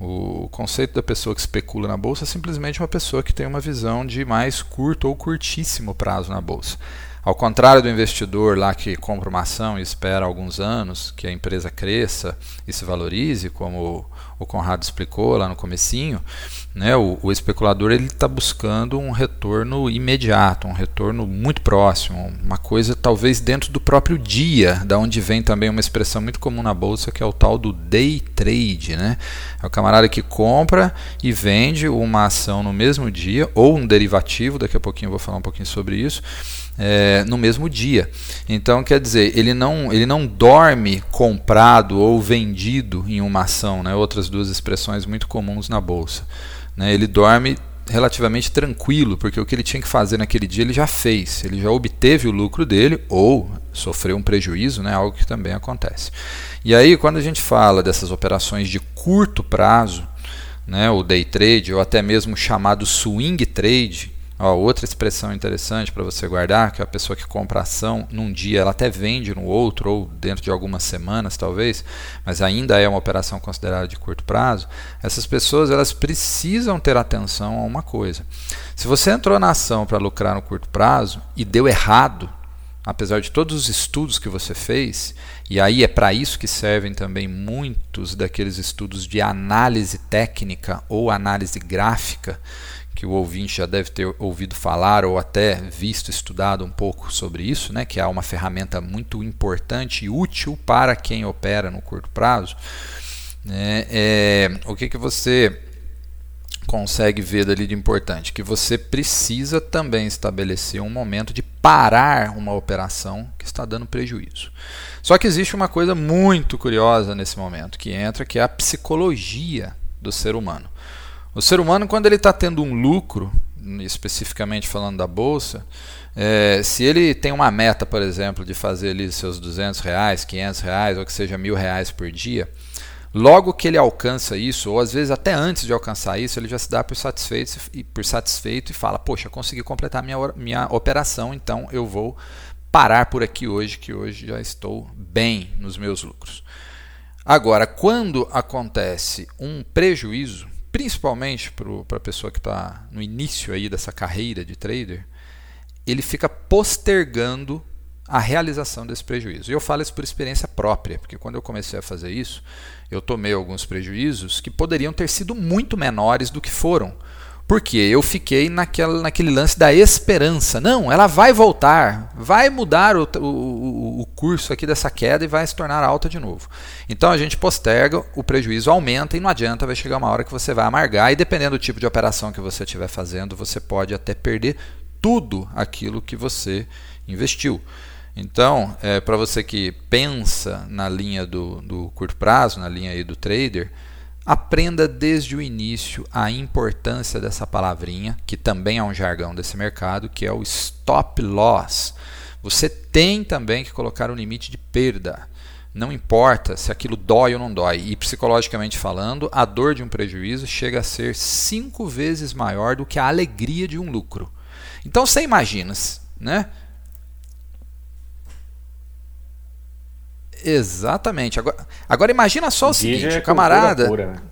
O conceito da pessoa que especula na bolsa é simplesmente uma pessoa que tem uma visão de mais curto ou curtíssimo prazo na bolsa. Ao contrário do investidor lá que compra uma ação e espera alguns anos que a empresa cresça e se valorize, como o Conrado explicou lá no comecinho, né, o, o especulador ele está buscando um retorno imediato, um retorno muito próximo, uma coisa talvez dentro do próprio dia, da onde vem também uma expressão muito comum na bolsa que é o tal do day trade, né? É o camarada que compra e vende uma ação no mesmo dia ou um derivativo, daqui a pouquinho eu vou falar um pouquinho sobre isso é, no mesmo dia. Então, quer dizer, ele não, ele não dorme comprado ou vendido em uma ação, né? outras duas expressões muito comuns na bolsa. Né? Ele dorme relativamente tranquilo, porque o que ele tinha que fazer naquele dia ele já fez, ele já obteve o lucro dele ou sofreu um prejuízo, né? algo que também acontece. E aí, quando a gente fala dessas operações de curto prazo, né, o day trade ou até mesmo chamado swing trade, Ó, outra expressão interessante para você guardar, que é a pessoa que compra ação num dia, ela até vende no outro, ou dentro de algumas semanas talvez, mas ainda é uma operação considerada de curto prazo. Essas pessoas elas precisam ter atenção a uma coisa. Se você entrou na ação para lucrar no curto prazo e deu errado, apesar de todos os estudos que você fez, e aí é para isso que servem também muitos daqueles estudos de análise técnica ou análise gráfica, que o ouvinte já deve ter ouvido falar ou até visto, estudado um pouco sobre isso, né, que é uma ferramenta muito importante e útil para quem opera no curto prazo. Né, é, o que, que você consegue ver dali de importante? Que você precisa também estabelecer um momento de parar uma operação que está dando prejuízo. Só que existe uma coisa muito curiosa nesse momento que entra, que é a psicologia do ser humano. O ser humano, quando ele está tendo um lucro, especificamente falando da bolsa, é, se ele tem uma meta, por exemplo, de fazer ali seus 200 reais, 500 reais, ou que seja mil reais por dia, logo que ele alcança isso, ou às vezes até antes de alcançar isso, ele já se dá por satisfeito e, por satisfeito e fala: Poxa, consegui completar minha, minha operação, então eu vou parar por aqui hoje, que hoje já estou bem nos meus lucros. Agora, quando acontece um prejuízo, principalmente para a pessoa que está no início aí dessa carreira de trader, ele fica postergando a realização desse prejuízo. E eu falo isso por experiência própria, porque quando eu comecei a fazer isso, eu tomei alguns prejuízos que poderiam ter sido muito menores do que foram, Porque eu fiquei naquela, naquele lance da esperança. Não, ela vai voltar, vai mudar o, o, o, curso aqui dessa queda e vai se tornar alta de novo. Então a gente posterga, o prejuízo aumenta e não adianta, vai chegar uma hora que você vai amargar e dependendo do tipo de operação que você estiver fazendo, você pode até perder tudo aquilo que você investiu. Então, é, para você que pensa na linha do, do curto prazo, na linha aí do trader, Aprenda desde o início a importância dessa palavrinha, que também é um jargão desse mercado, que é o stop loss. Você tem também que colocar um limite de perda. Não importa se aquilo dói ou não dói. E psicologicamente falando, a dor de um prejuízo chega a ser cinco vezes maior do que a alegria de um lucro. Então você imagina, né? Exatamente. Agora, agora imagina só o seguinte, é o camarada. Pura, né?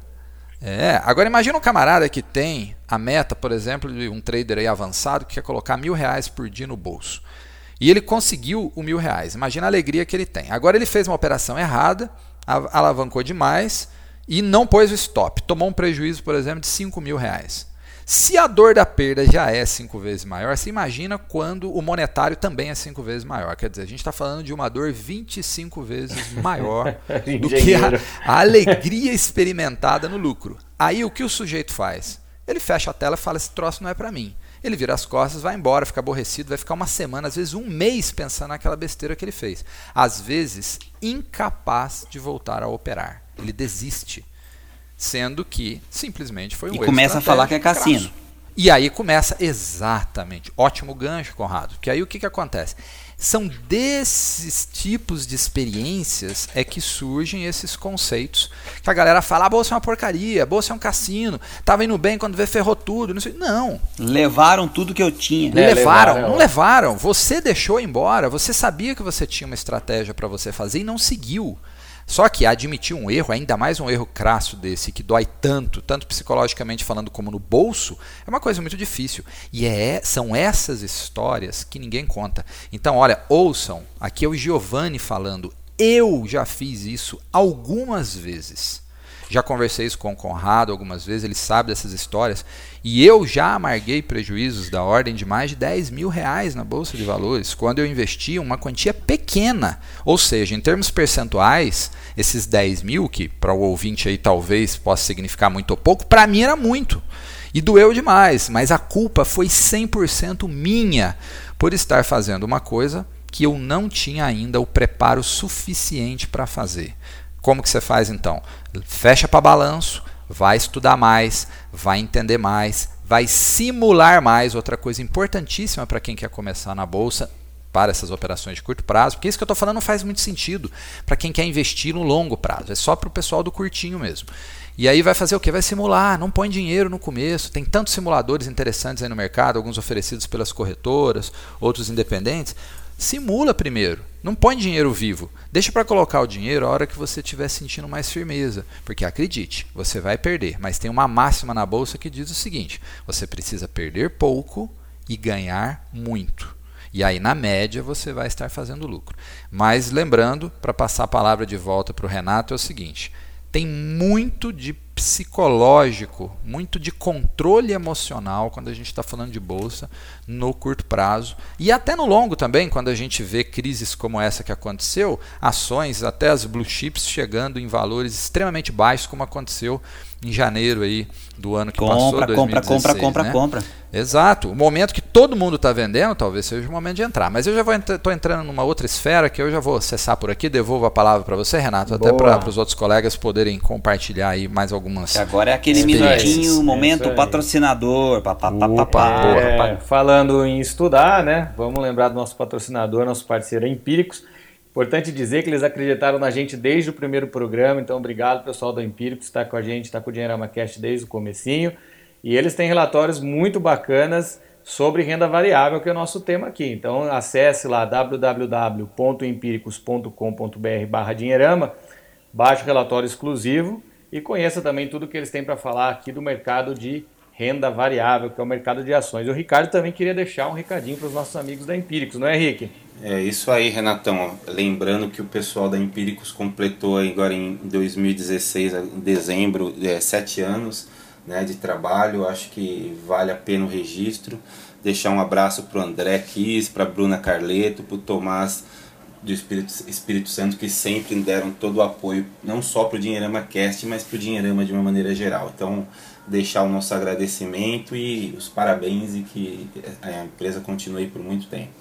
É, agora imagina um camarada que tem a meta, por exemplo, de um trader aí avançado que quer colocar mil reais por dia no bolso. E ele conseguiu o mil reais. Imagina a alegria que ele tem. Agora ele fez uma operação errada, alavancou demais e não pôs o stop. Tomou um prejuízo, por exemplo, de cinco mil reais. Se a dor da perda já é cinco vezes maior, você imagina quando o monetário também é cinco vezes maior. Quer dizer, a gente está falando de uma dor 25 vezes maior do que a, a alegria experimentada no lucro. Aí o que o sujeito faz? Ele fecha a tela e fala: esse troço não é para mim. Ele vira as costas, vai embora, fica aborrecido, vai ficar uma semana, às vezes um mês pensando naquela besteira que ele fez. Às vezes, incapaz de voltar a operar. Ele desiste sendo que simplesmente foi um E começa a falar que é cassino. Crasso. E aí começa exatamente, ótimo gancho, Conrado, que aí o que, que acontece? São desses tipos de experiências é que surgem esses conceitos que a galera fala: a ah, bolsa é uma porcaria, a bolsa é um cassino, tava indo bem quando vê ferrou tudo, não sei. Não. Levaram tudo que eu tinha. É, levaram, levaram, não levaram. Você deixou embora, você sabia que você tinha uma estratégia para você fazer e não seguiu. Só que admitir um erro, ainda mais um erro crasso desse, que dói tanto, tanto psicologicamente falando como no bolso, é uma coisa muito difícil. E é, são essas histórias que ninguém conta. Então, olha, ouçam, aqui é o Giovanni falando. Eu já fiz isso algumas vezes. Já conversei isso com o Conrado algumas vezes, ele sabe dessas histórias. E eu já amarguei prejuízos da ordem de mais de 10 mil reais na Bolsa de Valores, quando eu investi uma quantia pequena. Ou seja, em termos percentuais, esses 10 mil, que para o ouvinte aí talvez possa significar muito ou pouco, para mim era muito. E doeu demais, mas a culpa foi 100% minha por estar fazendo uma coisa que eu não tinha ainda o preparo suficiente para fazer. Como que você faz então? Fecha para balanço, vai estudar mais, vai entender mais, vai simular mais, outra coisa importantíssima para quem quer começar na bolsa, para essas operações de curto prazo, porque isso que eu estou falando não faz muito sentido para quem quer investir no longo prazo, é só para o pessoal do curtinho mesmo. E aí vai fazer o que? Vai simular, não põe dinheiro no começo. Tem tantos simuladores interessantes aí no mercado, alguns oferecidos pelas corretoras, outros independentes. Simula primeiro. Não põe dinheiro vivo. Deixa para colocar o dinheiro a hora que você estiver sentindo mais firmeza. Porque acredite, você vai perder. Mas tem uma máxima na bolsa que diz o seguinte: você precisa perder pouco e ganhar muito. E aí, na média, você vai estar fazendo lucro. Mas lembrando, para passar a palavra de volta para o Renato, é o seguinte: tem muito de psicológico, muito de controle emocional quando a gente está falando de bolsa no curto prazo. E até no longo também, quando a gente vê crises como essa que aconteceu, ações, até as blue chips chegando em valores extremamente baixos, como aconteceu em janeiro aí do ano que compra, passou, 2016, compra, compra, compra, né? compra. Exato. O momento que todo mundo está vendendo, talvez seja o momento de entrar. Mas eu já vou estou entrando numa outra esfera que eu já vou acessar por aqui. Devolvo a palavra para você, Renato, Boa. até para os outros colegas poderem compartilhar aí mais algumas. Agora é aquele minutinho, momento é patrocinador. Pá, pá, pá, pá, é, falando em estudar, né? Vamos lembrar do nosso patrocinador, nosso parceiro Empíricos. Importante dizer que eles acreditaram na gente desde o primeiro programa, então obrigado pessoal do Empíricos, está com a gente, está com o Dinheirama Cast desde o comecinho. E eles têm relatórios muito bacanas sobre renda variável, que é o nosso tema aqui. Então acesse lá www.empíricos.com.br barra dinheirama, baixe o relatório exclusivo e conheça também tudo que eles têm para falar aqui do mercado de renda variável, que é o mercado de ações. O Ricardo também queria deixar um recadinho para os nossos amigos da Empíricos, não é, Henrique? É isso aí, Renatão. Lembrando que o pessoal da Empíricos completou agora em 2016, em dezembro, é, sete anos. né, de trabalho. Acho que vale a pena o registro. Deixar um abraço para o André Kiss, para Bruna Carleto, para o Tomás do Espírito, Espírito Santo, que sempre deram todo o apoio, não só para o Dinheirama Cast, mas para o Dinheirama de uma maneira geral. Então, deixar o nosso agradecimento e os parabéns e que a empresa continue por muito tempo.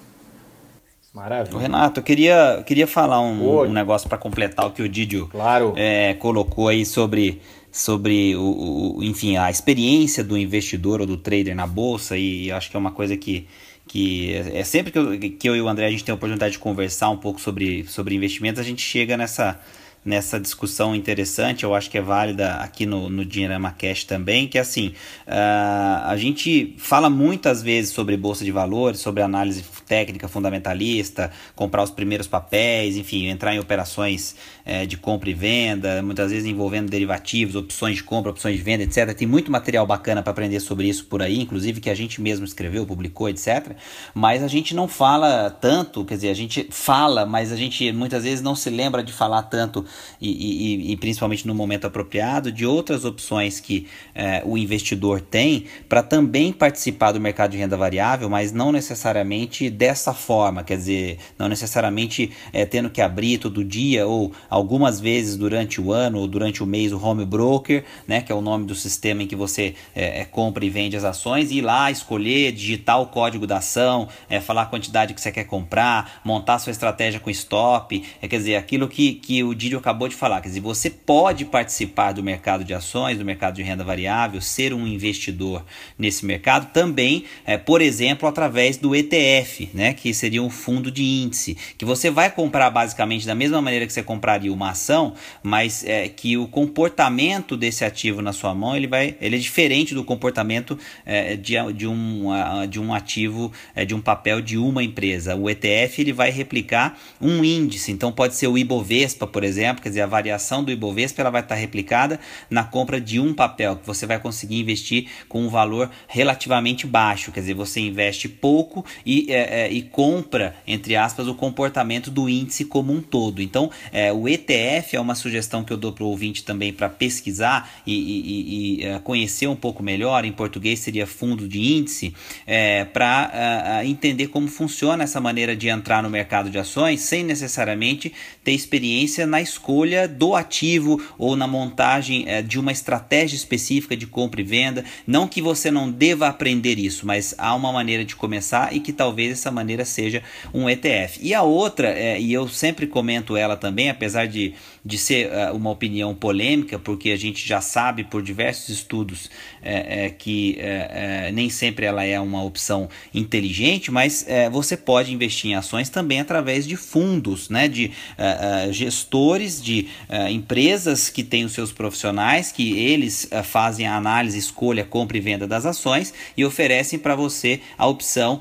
Maravilha. Renato, eu queria, queria falar um, um negócio para completar o que o Didio claro. é, colocou aí sobre, sobre o, o, enfim, a experiência do investidor ou do trader na bolsa e acho que é uma coisa que, que é, é sempre que eu, que eu e o André a gente tem a oportunidade de conversar um pouco sobre, sobre investimentos, a gente chega nessa, nessa discussão interessante, eu acho que é válida aqui no, no Dinheirama Cash também, que é assim, uh, a gente fala muitas vezes sobre bolsa de valores, sobre análise técnica fundamentalista, comprar os primeiros papéis, enfim, entrar em operações é, de compra e venda, muitas vezes envolvendo derivativos, opções de compra, opções de venda, etc. Tem muito material bacana para aprender sobre isso por aí, inclusive que a gente mesmo escreveu, publicou, etc. Mas a gente não fala tanto, quer dizer, a gente fala, mas a gente muitas vezes não se lembra de falar tanto e, e, e principalmente no momento apropriado de outras opções que é, o investidor tem para também participar do mercado de renda variável, mas não necessariamente dessa forma, quer dizer, não necessariamente é, tendo que abrir todo dia ou algumas vezes durante o ano ou durante o mês o home broker, né, que é o nome do sistema em que você é, compra e vende as ações, e ir lá escolher, digitar o código da ação, é, falar a quantidade que você quer comprar, montar sua estratégia com stop, é, quer dizer, aquilo que, que o Didio acabou de falar, quer dizer, você pode participar do mercado de ações, do mercado de renda variável, ser um investidor nesse mercado também, é, por exemplo, através do ETF, né, que seria um fundo de índice, que você vai comprar basicamente da mesma maneira que você compraria uma ação, mas é, que o comportamento desse ativo na sua mão ele vai, ele é diferente do comportamento é, de, de, um, de um ativo, é, de um papel de uma empresa. O ETF ele vai replicar um índice, então pode ser o Ibovespa, por exemplo, quer dizer, a variação do Ibovespa ela vai estar replicada na compra de um papel, que você vai conseguir investir com um valor relativamente baixo, quer dizer, você investe pouco e, é, é, e compra, entre aspas, o comportamento do índice como um todo. Então, é, o ETF é uma sugestão que eu dou para o ouvinte também para pesquisar e, e, e, uh, conhecer um pouco melhor. Em português seria fundo de índice, é, para entender como funciona essa maneira de entrar no mercado de ações sem necessariamente ter experiência na escolha do ativo ou na montagem uh, de uma estratégia específica de compra e venda. Não que você não deva aprender isso, mas há uma maneira de começar e que talvez essa maneira seja um ETF. E a outra, é, e eu sempre comento ela também, apesar de, de ser uh, uma opinião polêmica, porque a gente já sabe por diversos estudos é, é, que é, nem sempre ela é uma opção inteligente, mas você pode investir em ações também através de fundos, né, de uh, gestores, de empresas que têm os seus profissionais, que eles fazem a análise, escolha, compra e venda das ações e oferecem para você a opção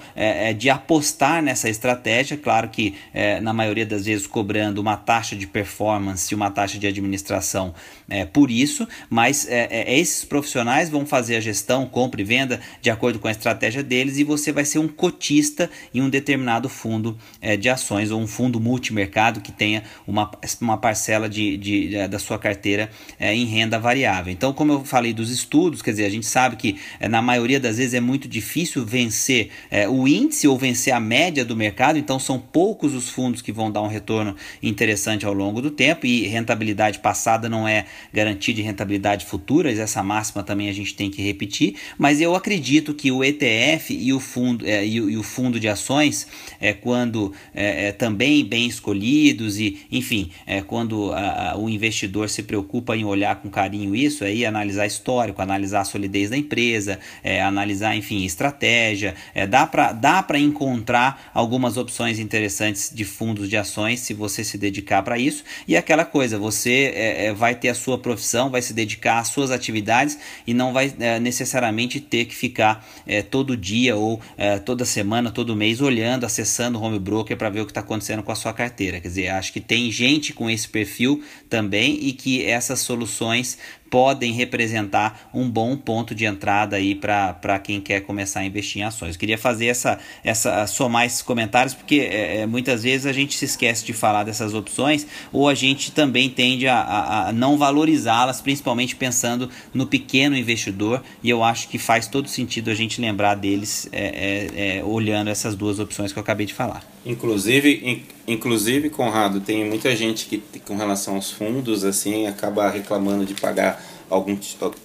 de apostar nessa estratégia. Claro que na maioria das vezes cobrando uma taxa de performance uma taxa de administração é, por isso, mas é, é, esses profissionais vão fazer a gestão, compra e venda de acordo com a estratégia deles e você vai ser um cotista em um determinado fundo é, de ações ou um fundo multimercado que tenha uma, uma parcela de, de, da sua carteira é, em renda variável. Então, como eu falei dos estudos, quer dizer, a gente sabe que é, na maioria das vezes é muito difícil vencer o índice ou vencer a média do mercado, então são poucos os fundos que vão dar um retorno interessante ao longo do tempo e rentabilidade passada não é garantia de rentabilidade futuras, essa máxima também a gente tem que repetir, mas eu acredito que o ETF e o fundo, é, e, o, e, o, fundo de ações, é, quando é, é, também bem escolhidos e, enfim, é, quando a, a, o investidor se preocupa em olhar com carinho isso, aí analisar histórico, analisar a solidez da empresa, é, analisar, enfim, estratégia, é, dá para dá encontrar algumas opções interessantes de fundos de ações se você se dedicar para isso, e aquela coisa, você é, é, vai ter a sua profissão, vai se dedicar às suas atividades e não vai é, necessariamente ter que ficar é, todo dia ou é, toda semana, todo mês olhando, acessando o home broker para ver o que está acontecendo com a sua carteira. Quer dizer, acho que tem gente com esse perfil também e que essas soluções podem representar um bom ponto de entrada aí para quem quer começar a investir em ações. Eu queria fazer essa, essa somar esses comentários porque é, é, muitas vezes a gente se esquece de falar dessas opções ou a gente também tende a, a, a não valorizá-las, principalmente pensando no pequeno investidor e eu acho que faz todo sentido a gente lembrar deles é, é, é olhando essas duas opções que eu acabei de falar. Inclusive, in, inclusive, Conrado, tem muita gente que com relação aos fundos assim acaba reclamando de pagar algum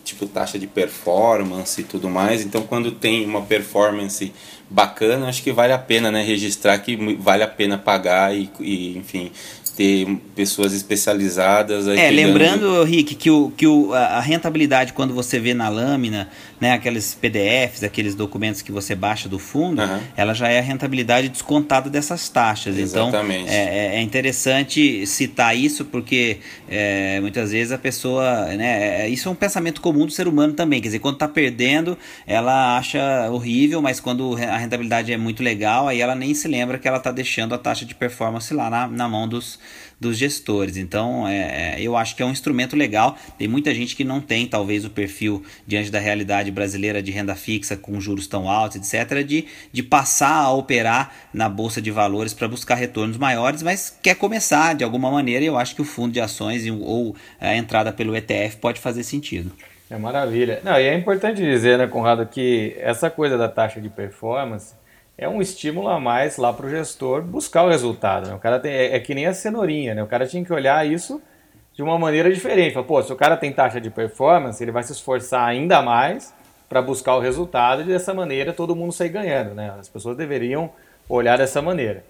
tipo taxa de performance e tudo mais. Então, quando tem uma performance bacana, acho que vale a pena, né, registrar que vale a pena pagar e, e enfim, ter pessoas especializadas. é, lembrando, Rick, que, o, que o, a rentabilidade, quando você vê na lâmina, né, aqueles PDFs, aqueles documentos que você baixa do fundo, uhum. ela já é a rentabilidade descontada dessas taxas. Então, Exatamente. Então, é, é interessante citar isso, porque é, muitas vezes a pessoa. Né, é, isso é um pensamento comum do ser humano também. Quer dizer, quando está perdendo, ela acha horrível, mas quando a rentabilidade é muito legal, aí ela nem se lembra que ela está deixando a taxa de performance lá na, na mão dos, dos gestores. Então, é, é, eu acho que é um instrumento legal. Tem muita gente que não tem, talvez, o perfil diante da realidade brasileira de renda fixa com juros tão altos, etc., de, de passar a operar na bolsa de valores para buscar retornos maiores, mas quer começar de alguma maneira. E eu acho que o fundo de ações ou a entrada pelo ETF pode fazer sentido. É maravilha. Não, e é importante dizer, né, Conrado, que essa coisa da taxa de performance é um estímulo a mais lá para o gestor buscar o resultado. Né? O cara tem, é, é, que nem a cenourinha, né? O cara tinha que olhar isso de uma maneira diferente. Fala, pô, se o cara tem taxa de performance, ele vai se esforçar ainda mais para buscar o resultado e dessa maneira todo mundo sair ganhando, né? As pessoas deveriam olhar dessa maneira.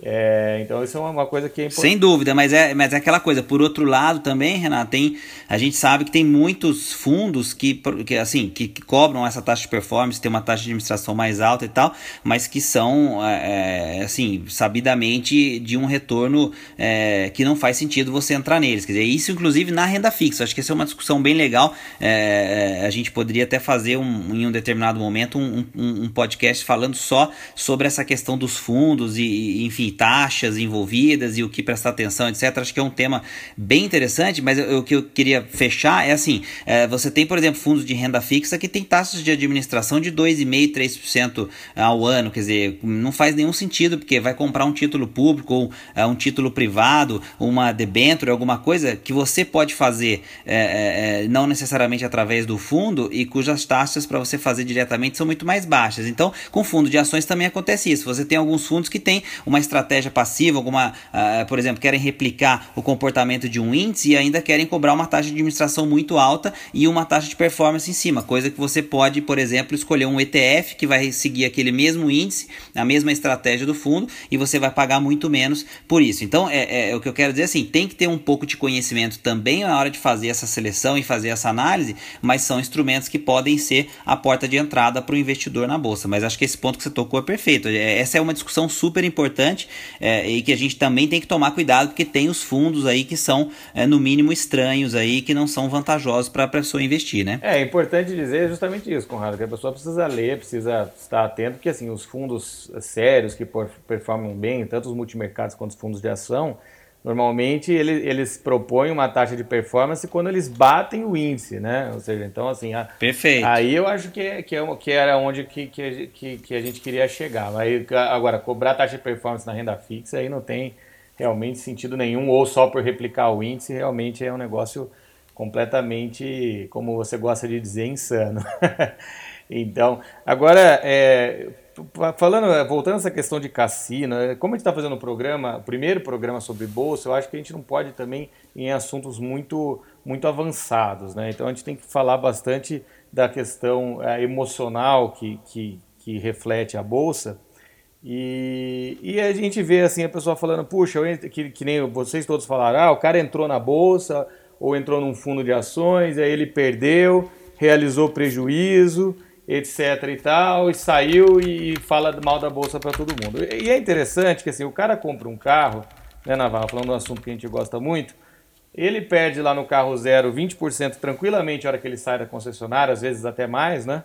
É, então isso é uma coisa que é importante. Sem dúvida, mas é, mas é aquela coisa. Por outro lado, também, Renato, tem, a gente sabe que tem muitos fundos que, que assim, que, que cobram essa taxa de performance, tem uma taxa de administração mais alta e tal, mas que são, é, é assim, sabidamente de um retorno é, que não faz sentido você entrar neles. Quer dizer, isso inclusive na renda fixa. Acho que essa é uma discussão bem legal. É, a gente poderia até fazer um, em um determinado momento um, um, um podcast falando só sobre essa questão dos fundos e, e enfim taxas envolvidas e o que prestar atenção, etc. Acho que é um tema bem interessante, mas o que eu queria fechar é assim: é, você tem, por exemplo, fundos de renda fixa que tem taxas de administração de 2,5%, 3% ao ano, quer dizer, não faz nenhum sentido, porque vai comprar um título público ou é, um título privado, uma debênture, alguma coisa que você pode fazer é, é, é não necessariamente através do fundo e cujas taxas para você fazer diretamente são muito mais baixas. Então, com fundo de ações também acontece isso. Você tem alguns fundos que têm uma estratégia estratégia passiva, alguma, uh, por exemplo, querem replicar o comportamento de um índice e ainda querem cobrar uma taxa de administração muito alta e uma taxa de performance em cima, coisa que você pode, por exemplo, escolher um ETF que vai seguir aquele mesmo índice, a mesma estratégia do fundo e você vai pagar muito menos por isso. Então, é, é, é o que eu quero dizer assim, tem que ter um pouco de conhecimento também na hora de fazer essa seleção e fazer essa análise, mas são instrumentos que podem ser a porta de entrada para o investidor na bolsa. Mas acho que esse ponto que você tocou é perfeito. É, essa é uma discussão super importante é, e que a gente também tem que tomar cuidado, porque tem os fundos aí que são, é, no mínimo, estranhos aí, que não são vantajosos para a pessoa investir, né? É, é importante dizer justamente isso, Conrado, que a pessoa precisa ler, precisa estar atento, porque assim, os fundos sérios que performam bem, tanto os multimercados quanto os fundos de ação, Normalmente eles, eles propõem uma taxa de performance quando eles batem o índice, né? Ou seja, então assim. A, Perfeito. Aí eu acho que, que, é, que era onde que, que, que, a gente queria chegar. Aí, agora, cobrar taxa de performance na renda fixa aí não tem realmente sentido nenhum, ou só por replicar o índice, realmente é um negócio completamente, como você gosta de dizer, insano. então, agora, é, falando, é, voltando a essa questão de cassino, é, como a gente está fazendo o programa, o primeiro programa sobre bolsa, eu acho que a gente não pode também em assuntos muito, muito avançados, né? Então a gente tem que falar bastante da questão é, emocional que, que, que reflete a bolsa. E, e a gente vê assim a pessoa falando, puxa, que, que nem vocês todos falaram, ah, o cara entrou na bolsa ou entrou num fundo de ações, aí ele perdeu, realizou prejuízo etc e tal, e saiu e fala mal da bolsa para todo mundo. E é interessante que assim, o cara compra um carro, né, Navarro, falando um assunto que a gente gosta muito, ele perde lá no carro zero 20% tranquilamente na hora que ele sai da concessionária, às vezes até mais, né?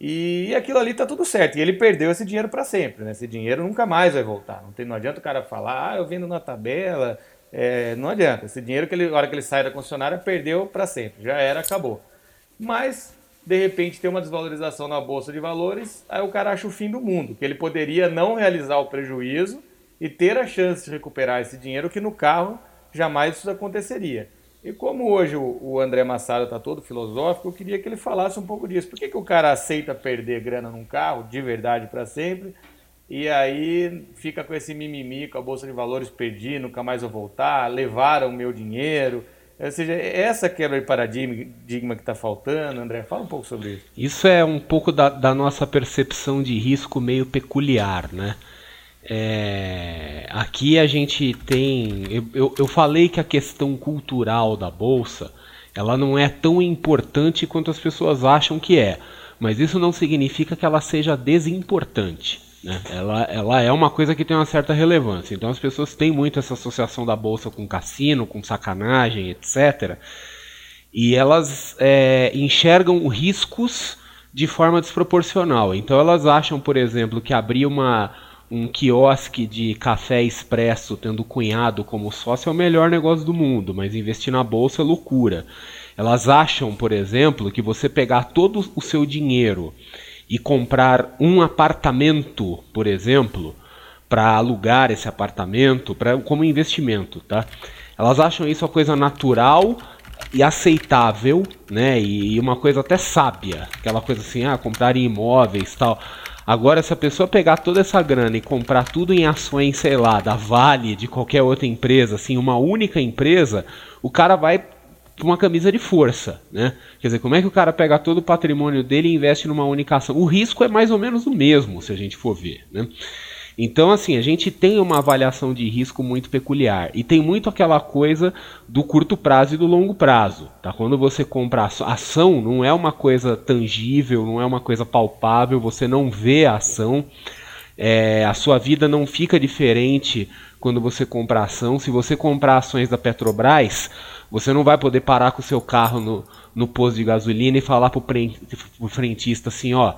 E aquilo ali tá tudo certo. E ele perdeu esse dinheiro para sempre, né? Esse dinheiro nunca mais vai voltar. Não, tem, não adianta o cara falar, ah, eu vendo na tabela, é, não adianta. Esse dinheiro que ele, na hora que ele sai da concessionária, perdeu para sempre. Já era, acabou. Mas, de repente, tem uma desvalorização na Bolsa de Valores, aí o cara acha o fim do mundo, que ele poderia não realizar o prejuízo e ter a chance de recuperar esse dinheiro, que no carro jamais isso aconteceria. E como hoje o, André Massaro está todo filosófico, eu queria que ele falasse um pouco disso. Por que, que o cara aceita perder grana num carro, de verdade para sempre, e aí fica com esse mimimi, com a Bolsa de Valores perdi, nunca mais vou voltar, levaram o meu dinheiro. Ou seja, é essa quebra de paradigma que está faltando, André, fala um pouco sobre isso. Isso é um pouco da, da nossa percepção de risco meio peculiar, né? É, aqui a gente tem. Eu, eu, eu, falei que a questão cultural da bolsa ela não é tão importante quanto as pessoas acham que é, mas isso não significa que ela seja desimportante. Né? Ela, ela é uma coisa que tem uma certa relevância. Então as pessoas têm muito essa associação da bolsa com cassino, com sacanagem, etc. E elas é, enxergam riscos de forma desproporcional. Então elas acham, por exemplo, que abrir uma um quiosque de café expresso tendo cunhado como sócio é o melhor negócio do mundo, mas investir na bolsa é loucura. Elas acham, por exemplo, que você pegar todo o seu dinheiro e comprar um apartamento, por exemplo, para alugar esse apartamento, pra, como investimento, tá? Elas acham isso uma coisa natural e aceitável, né? E, uma coisa até sábia, aquela coisa assim, ah, comprar imóveis, tal. Agora, se a pessoa pegar toda essa grana e comprar tudo em ações, sei lá, da Vale, de qualquer outra empresa, assim, uma única empresa, o cara vai uma camisa de força, né? Quer dizer, como é que o cara pega todo o patrimônio dele e investe numa única ação? O risco é mais ou menos o mesmo, se a gente for ver, né? Então, assim, a gente tem uma avaliação de risco muito peculiar e tem muito aquela coisa do curto prazo e do longo prazo. Tá? Quando você compra ação, não é uma coisa tangível, não é uma coisa palpável, você não vê a ação. É, a sua vida não fica diferente quando você compra ação. Se você comprar ações da Petrobras, você não vai poder parar com o seu carro no, no posto de gasolina e falar para o frentista assim, ó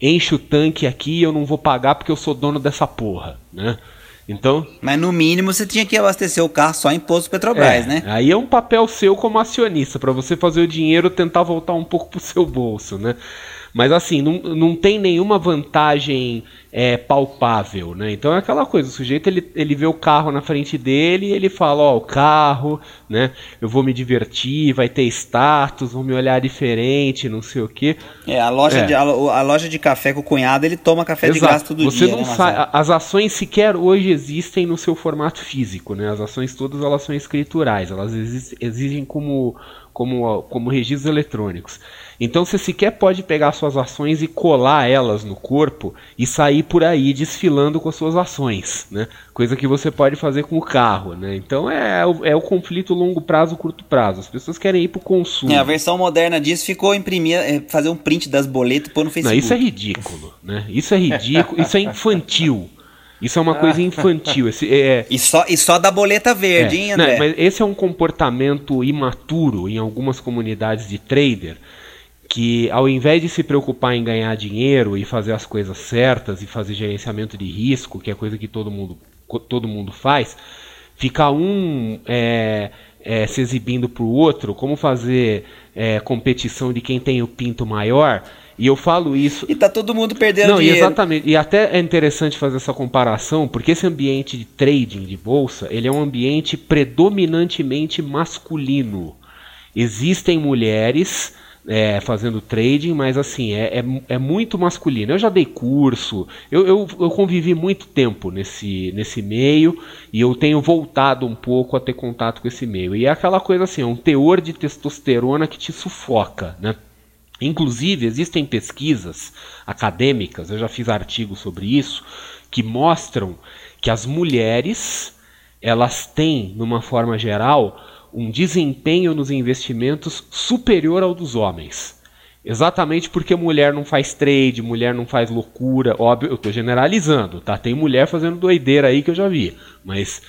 enche o tanque aqui e eu não vou pagar porque eu sou dono dessa porra, né? Então, mas no mínimo você tinha que abastecer o carro só em posto Petrobras, é, né? Aí é um papel seu como acionista para você fazer o dinheiro tentar voltar um pouco pro seu bolso, né? Mas assim, não, não tem nenhuma vantagem é, palpável, né? Então é aquela coisa, o sujeito ele, ele vê o carro na frente dele e ele fala, ó, oh, o carro, né? Eu vou me divertir, vai ter status, vão me olhar diferente, não sei o quê. É, a loja, é. De, a, a, loja de café com o cunhado, ele toma café Exato. de graça todo Você dia. Não né, as ações sequer hoje existem no seu formato físico, né? As ações todas elas são escriturais, elas exigem como, como, como registros eletrônicos. Então você sequer pode pegar suas ações e colar elas no corpo e sair por aí desfilando com as suas ações, né? Coisa que você pode fazer com o carro, né? Então é, o, é o conflito longo prazo, curto prazo. As pessoas querem ir para o consumo. É, a versão moderna disso ficou imprimir, é, fazer um print das boletas e pôr no Facebook. Não, isso é ridículo, né? Isso é ridículo, isso é infantil. Isso é uma coisa infantil. Esse, é, e, só, e só da boleta verde, é, hein, André? Não, mas esse é um comportamento imaturo em algumas comunidades de trader que ao invés de se preocupar em ganhar dinheiro e fazer as coisas certas e fazer gerenciamento de risco, que é coisa que todo mundo, todo mundo faz, fica um é, é, se exibindo para o outro, como fazer é, competição de quem tem o pinto maior. E eu falo isso. E tá todo mundo perdendo Não, dinheiro. Exatamente. E até é interessante fazer essa comparação, porque esse ambiente de trading de bolsa, ele é um ambiente predominantemente masculino. Existem mulheres é, fazendo trading, mas assim, é, é, é, muito masculino. Eu já dei curso, eu, eu, eu, convivi muito tempo nesse, nesse meio e eu tenho voltado um pouco a ter contato com esse meio. E é aquela coisa assim, é um teor de testosterona que te sufoca, né? Inclusive, existem pesquisas acadêmicas, eu já fiz artigos sobre isso, que mostram que as mulheres, elas têm, numa forma geral, um desempenho nos investimentos superior ao dos homens. Exatamente porque mulher não faz trade, mulher não faz loucura. Óbvio, eu estou generalizando, tá? Tem mulher fazendo doideira aí que eu já vi. Mas,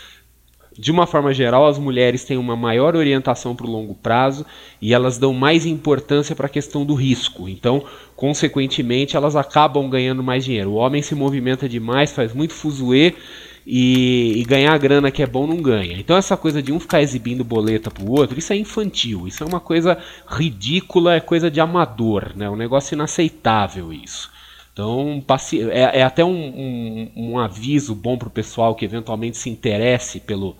de uma forma geral, as mulheres têm uma maior orientação para o longo prazo e elas dão mais importância para a questão do risco. Então, consequentemente, elas acabam ganhando mais dinheiro. O homem se movimenta demais, faz muito fuzuê e, e, ganhar grana que é bom não ganha. Então essa coisa de um ficar exibindo boleta pro outro, isso é infantil, isso é uma coisa ridícula, é coisa de amador, né? Um negócio inaceitável isso. Então é, é até um, um, um aviso bom pro pessoal que eventualmente se interesse pelo,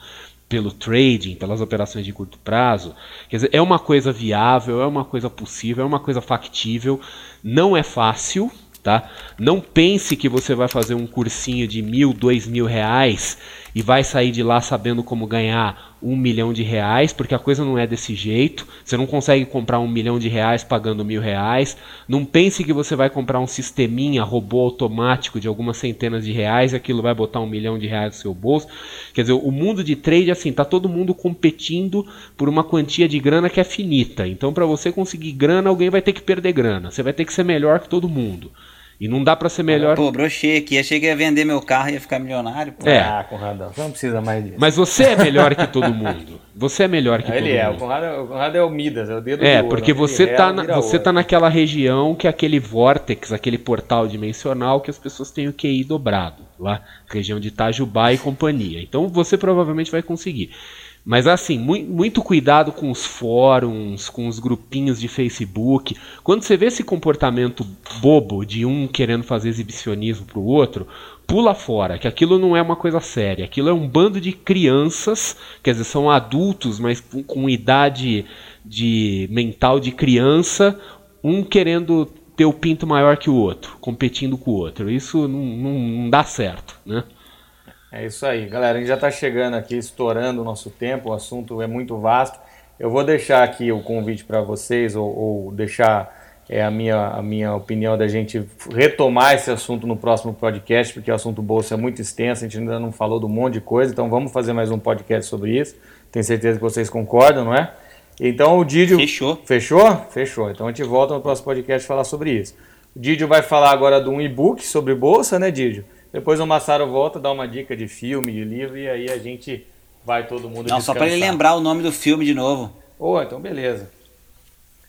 pelo trading, pelas operações de curto prazo. Quer dizer, é uma coisa viável, é uma coisa possível, é uma coisa factível, não é fácil, tá? Não pense que você vai fazer um cursinho de mil, dois mil reais e vai sair de lá sabendo como ganhar um milhão de reais, porque a coisa não é desse jeito. Você não consegue comprar um milhão de reais pagando mil reais. Não pense que você vai comprar um sisteminha, robô automático de algumas centenas de reais e aquilo vai botar um milhão de reais no seu bolso. Quer dizer, o mundo de trade, assim, tá todo mundo competindo por uma quantia de grana que é finita. Então, para você conseguir grana, alguém vai ter que perder grana. Você vai ter que ser melhor que todo mundo. E não dá para ser melhor. Pô, brochei aqui. Achei que ia vender meu carro e ia ficar milionário. Pô. É. Ah, Conrado, você não precisa mais disso. Mas você é melhor que todo mundo. Você é melhor que todo ele mundo. Ele é. O Conrado, o Conrado é o Midas, é o dedo É, do porque ouro. você tá, na, você tá naquela região que é aquele vortex, aquele portal dimensional que as pessoas têm o QI dobrado. Lá, região de Itajubá e companhia. Então você provavelmente vai conseguir. Mas assim, muito cuidado com os fóruns, com os grupinhos de Facebook. Quando você vê esse comportamento bobo de um querendo fazer exibicionismo para o outro, pula fora, que aquilo não é uma coisa séria. Aquilo é um bando de crianças, quer dizer, são adultos, mas com, com idade de mental de criança, um querendo ter o pinto maior que o outro, competindo com o outro. Isso não, não, não dá certo, né? É isso aí, galera. A gente já está chegando aqui, estourando o nosso tempo, o assunto é muito vasto. Eu vou deixar aqui o convite para vocês, ou, ou, deixar é, a, minha, a minha opinião da gente retomar esse assunto no próximo podcast, porque o assunto bolsa é muito extenso, a gente ainda não falou de um monte de coisa, então vamos fazer mais um podcast sobre isso. Tenho certeza que vocês concordam, não é? Então o Didio. Fechou. Fechou? Fechou. Então a gente volta no próximo podcast falar sobre isso. O Didio vai falar agora de um e-book sobre bolsa, né, Didio? Depois o Massaro volta, dá uma dica de filme, de livro, e aí a gente vai todo mundo Não, descansar. só para ele lembrar o nome do filme de novo. Oh, então beleza.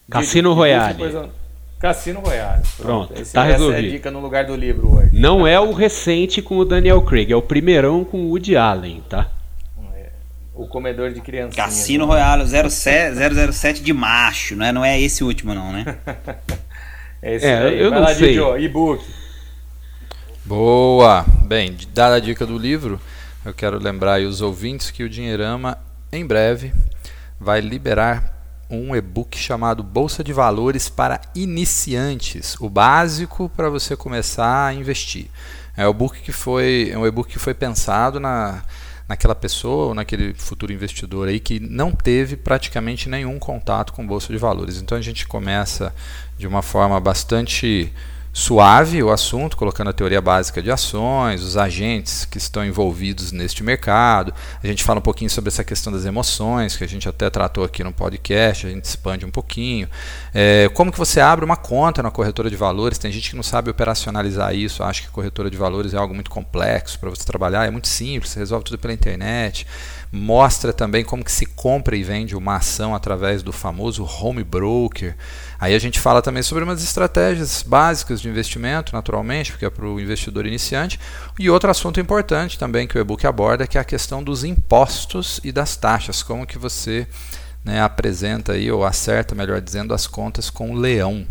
Cassino Royale. Eu... Cassino Royale. Pronto, Pronto. Esse, tá essa resolvido. é a dica no lugar do livro hoje. Não é o recente com o Daniel Craig, é o primeirão com o Woody Allen, tá? É, o comedor de criancinhas. Cassino Royale 07, 007 de macho, né? Não é esse último não, né? é esse É, aí. eu Vai não lá, sei. E-book. Boa! Bem, dada a dica do livro, eu quero lembrar os ouvintes que o Dinheirama, em breve, vai liberar um e-book chamado Bolsa de Valores para Iniciantes, o básico para você começar a investir. É um e-book que foi, é um e-book que foi pensado na, naquela pessoa, ou naquele futuro investidor aí que não teve praticamente nenhum contato com bolsa de valores. Então a gente começa de uma forma bastante suave o assunto, colocando a teoria básica de ações, os agentes que estão envolvidos neste mercado. A gente fala um pouquinho sobre essa questão das emoções, que a gente até tratou aqui no podcast, a gente expande um pouquinho. É, como que você abre uma conta na corretora de valores? Tem gente que não sabe operacionalizar isso, acha que corretora de valores é algo muito complexo para você trabalhar, é muito simples, você resolve tudo pela internet. Mostra também como que se compra e vende uma ação através do famoso home broker. Aí a gente fala também sobre umas estratégias básicas de investimento, naturalmente, porque é para o investidor iniciante. E outro assunto importante também que o e-book aborda, que é a questão dos impostos e das taxas. Como que você né, apresenta aí, ou acerta, melhor dizendo, as contas com o leão.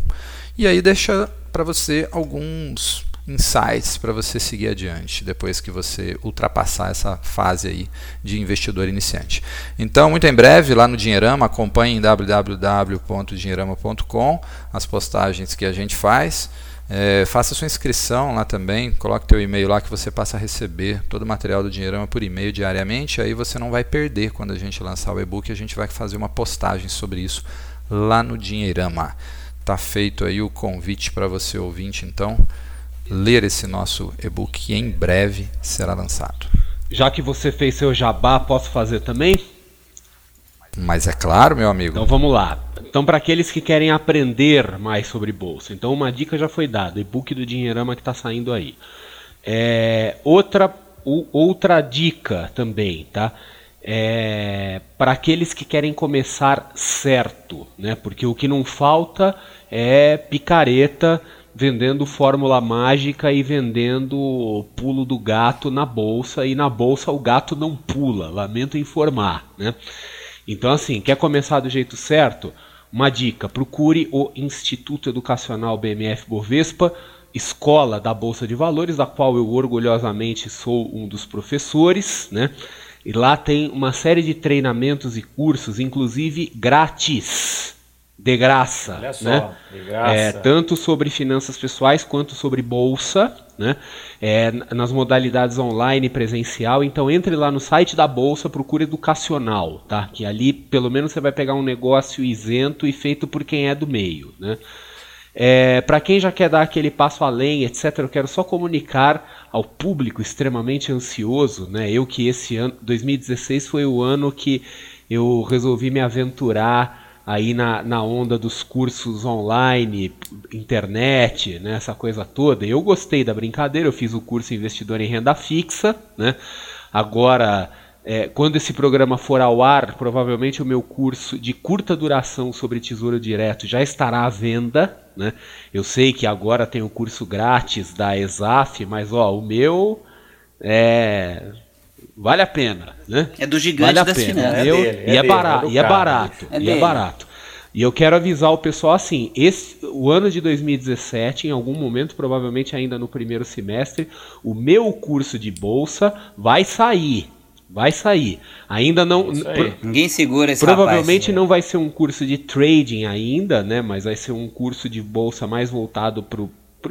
E aí deixa para você alguns insights para você seguir adiante depois que você ultrapassar essa fase aí de investidor iniciante. Então, muito em breve lá no Dinheirama, acompanhe em www.dinheirama.com as postagens que a gente faz. É, faça sua inscrição lá também, coloque teu e-mail lá que você passa a receber todo o material do Dinheirama por e-mail diariamente, aí você não vai perder quando a gente lançar o e-book, a gente vai fazer uma postagem sobre isso lá no Dinheirama. Tá feito aí o convite para você ouvinte, então, ler esse nosso e-book que em breve será lançado. Já que você fez seu jabá, posso fazer também? Mas é claro, meu amigo. Então vamos lá. Então, para aqueles que querem aprender mais sobre bolsa, então uma dica já foi dada: e-book do Dinheirama que está saindo aí. É, outra, o, outra dica também, tá? É, para aqueles que querem começar certo, né? Porque o que não falta é picareta vendendo fórmula mágica e vendendo pulo do gato na bolsa e na bolsa o gato não pula, lamento informar, né? Então assim, quer começar do jeito certo? Uma dica, procure o Instituto Educacional BMF Bovespa, escola da Bolsa de Valores, da qual eu orgulhosamente sou um dos professores, né? E lá tem uma série de treinamentos e cursos, inclusive grátis de graça, Olha só, né? de graça. É, tanto sobre finanças pessoais quanto sobre bolsa, né? É, nas modalidades online e presencial. Então entre lá no site da bolsa, procura educacional, tá? Que ali pelo menos você vai pegar um negócio isento e feito por quem é do meio, né? É, Para quem já quer dar aquele passo além, etc., eu quero só comunicar ao público extremamente ansioso, né? Eu que esse ano, 2016 foi o ano que eu resolvi me aventurar aí na, na onda dos cursos online, internet, né, essa coisa toda. Eu gostei da brincadeira, eu fiz o curso Investidor em Renda Fixa, né? Agora, é, quando esse programa for ao ar, provavelmente o meu curso de curta duração sobre Tesouro Direto já estará à venda, né? Eu sei que agora tem o curso grátis da ESAF, mas ó, o meu é vale a pena, né? É do gigante vale a das pena. finanças. É Eu- dele, é e é dele, é barato, do e é barato, É e é barato. E eu quero avisar o pessoal assim, esse o ano de 2017, em algum momento, provavelmente ainda no primeiro semestre, o meu curso de bolsa vai sair. Vai sair. ainda não. Pro- Ninguém segura esse Provavelmente rapaz. não vai ser um curso de trading ainda, né? Mas vai ser um curso de bolsa mais voltado para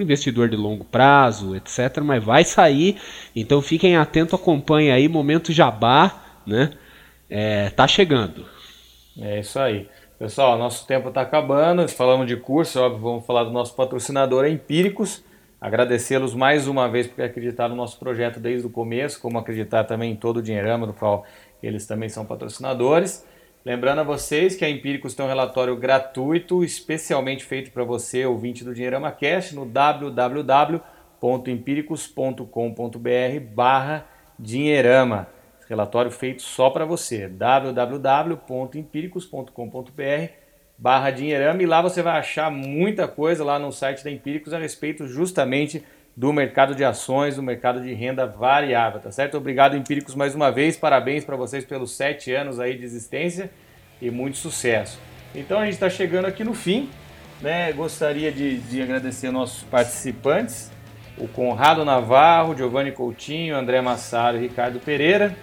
o investidor de longo prazo, etc. Mas vai sair, então fiquem atentos, acompanhem aí, momento jabá, né? É, tá chegando. É isso aí. Pessoal, nosso tempo está acabando. Falamos de curso, óbvio, vamos falar do nosso patrocinador Empíricos. Agradecê-los mais uma vez por acreditar no nosso projeto desde o começo, como acreditar também em todo o Dinheirama, do qual eles também são patrocinadores. Lembrando a vocês que a Empíricos tem um relatório gratuito, especialmente feito para você, ouvinte do Dinheirama Cash, no www.empíricos.com.br barra Dinheirama. Relatório feito só para você, www.empíricos.com.br barra Dinheirama e lá você vai achar muita coisa lá no site da Empíricos a respeito justamente do mercado de ações, do mercado de renda variável, tá certo? Obrigado Empíricos mais uma vez, parabéns para vocês pelos sete anos aí de existência e muito sucesso. Então a gente está chegando aqui no fim, né? Gostaria de, de agradecer nossos participantes, o Conrado Navarro, Giovanni Coutinho, André Massaro e Ricardo Pereira.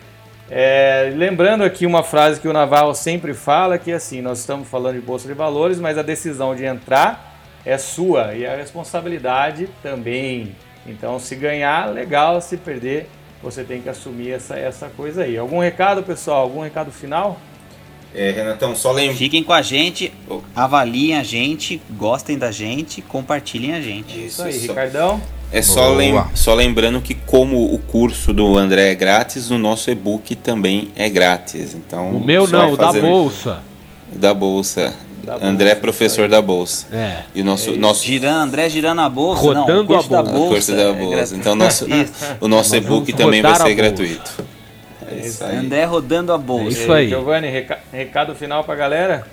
É, lembrando aqui uma frase que o Navarro sempre fala, que é assim, nós estamos falando de Bolsa de Valores, mas a decisão de entrar é sua e a responsabilidade também. Então, se ganhar, legal, se perder, você tem que assumir essa, essa coisa aí. Algum recado, pessoal? Algum recado final? É, Renatão, só lembra. Fiquem com a gente, avaliem a gente, gostem da gente, compartilhem a gente. Isso aí, só- Ricardão. É só, lem- só lembrando que como o curso do André é grátis, o nosso e-book também é grátis. Então, O meu não, o da bolsa. Da bolsa. Da André é bolsa, professor da bolsa. É. E o nosso, nosso Girando, André girando a bolsa. Rodando não, a da bolsa. curso da é bolsa. gratuito. Então, nosso, o nosso e-book também vai ser bolsa. gratuito. É isso aí. André rodando a bolsa. É isso aí. Giovanni, reca- recado final pra galera?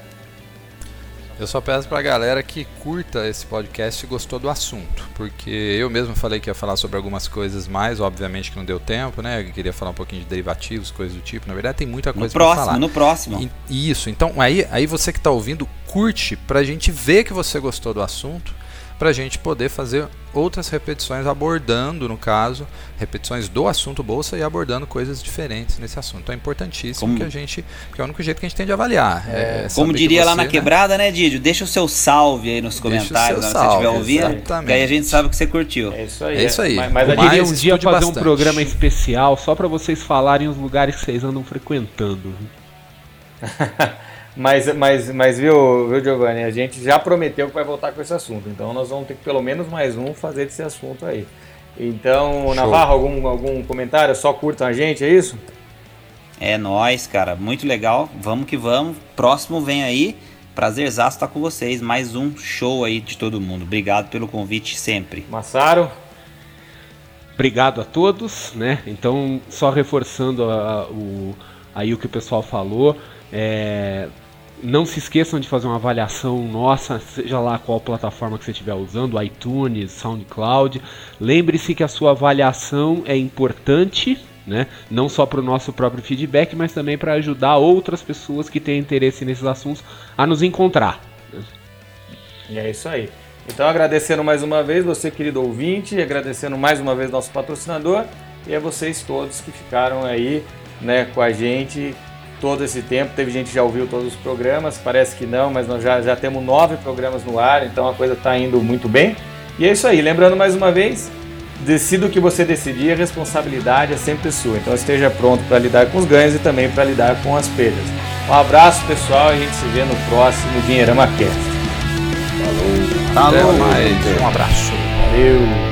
Eu só peço pra galera que curta esse podcast e gostou do assunto, porque eu mesmo falei que ia falar sobre algumas coisas mais, obviamente que não deu tempo, né? Eu queria falar um pouquinho de derivativos, coisas do tipo. Na verdade, tem muita No coisa pra próximo, falar. no próximo. E- Isso, então aí, aí você que está ouvindo, curte pra gente ver que você gostou do assunto, pra gente poder fazer outras repetições abordando, no caso, repetições do assunto bolsa e abordando coisas diferentes nesse assunto. Então é importantíssimo Como- que a gente, porque é o único jeito que a gente tem de avaliar. É, Como saber que diria lá você, na né, quebrada, né, Didio? Deixa o seu salve aí nos comentários, que você estiver ouvindo. exatamente. Que aí a gente sabe que você curtiu. É isso aí. É isso aí. Mas, mas a Eu queria mais, um dia fazer um bastante. programa especial só pra vocês falarem os lugares que vocês andam frequentando. Mas, mas, mas viu, viu, Giovanni? A gente já prometeu que vai voltar com esse assunto. Então nós vamos ter que pelo menos mais um fazer desse assunto aí. Então, Navarro, algum, algum comentário? Só curtam a gente, é isso? É nóis, cara. Muito legal. Vamos que vamos. Próximo vem aí. Prazerzaço estar com vocês. Mais um show aí de todo mundo. Obrigado pelo convite sempre. Massaro? Obrigado a todos, né? Então, só reforçando a- a- o, aí o que o pessoal falou, é, Não se esqueçam de fazer uma avaliação nossa, seja lá qual plataforma que você estiver usando, iTunes, SoundCloud. Lembre-se que a sua avaliação é importante, né? não só para o nosso próprio feedback, mas também para ajudar outras pessoas que têm interesse nesses assuntos a nos encontrar. Né? E é isso aí. Então agradecendo mais uma vez você, querido ouvinte, agradecendo mais uma vez nosso patrocinador e a vocês todos que ficaram aí né, com a gente todo esse tempo. Teve gente que já ouviu todos os programas, parece que não, mas nós já, já temos nove programas no ar, então a coisa está indo muito bem. E é isso aí, lembrando mais uma vez, decida o que você decidir, a responsabilidade é sempre sua. Então esteja pronto para lidar com os ganhos e também para lidar com as perdas. Um abraço pessoal e a gente se vê no próximo Dinheirama Cast. Falou. Falou. Até mais. Um abraço. Valeu.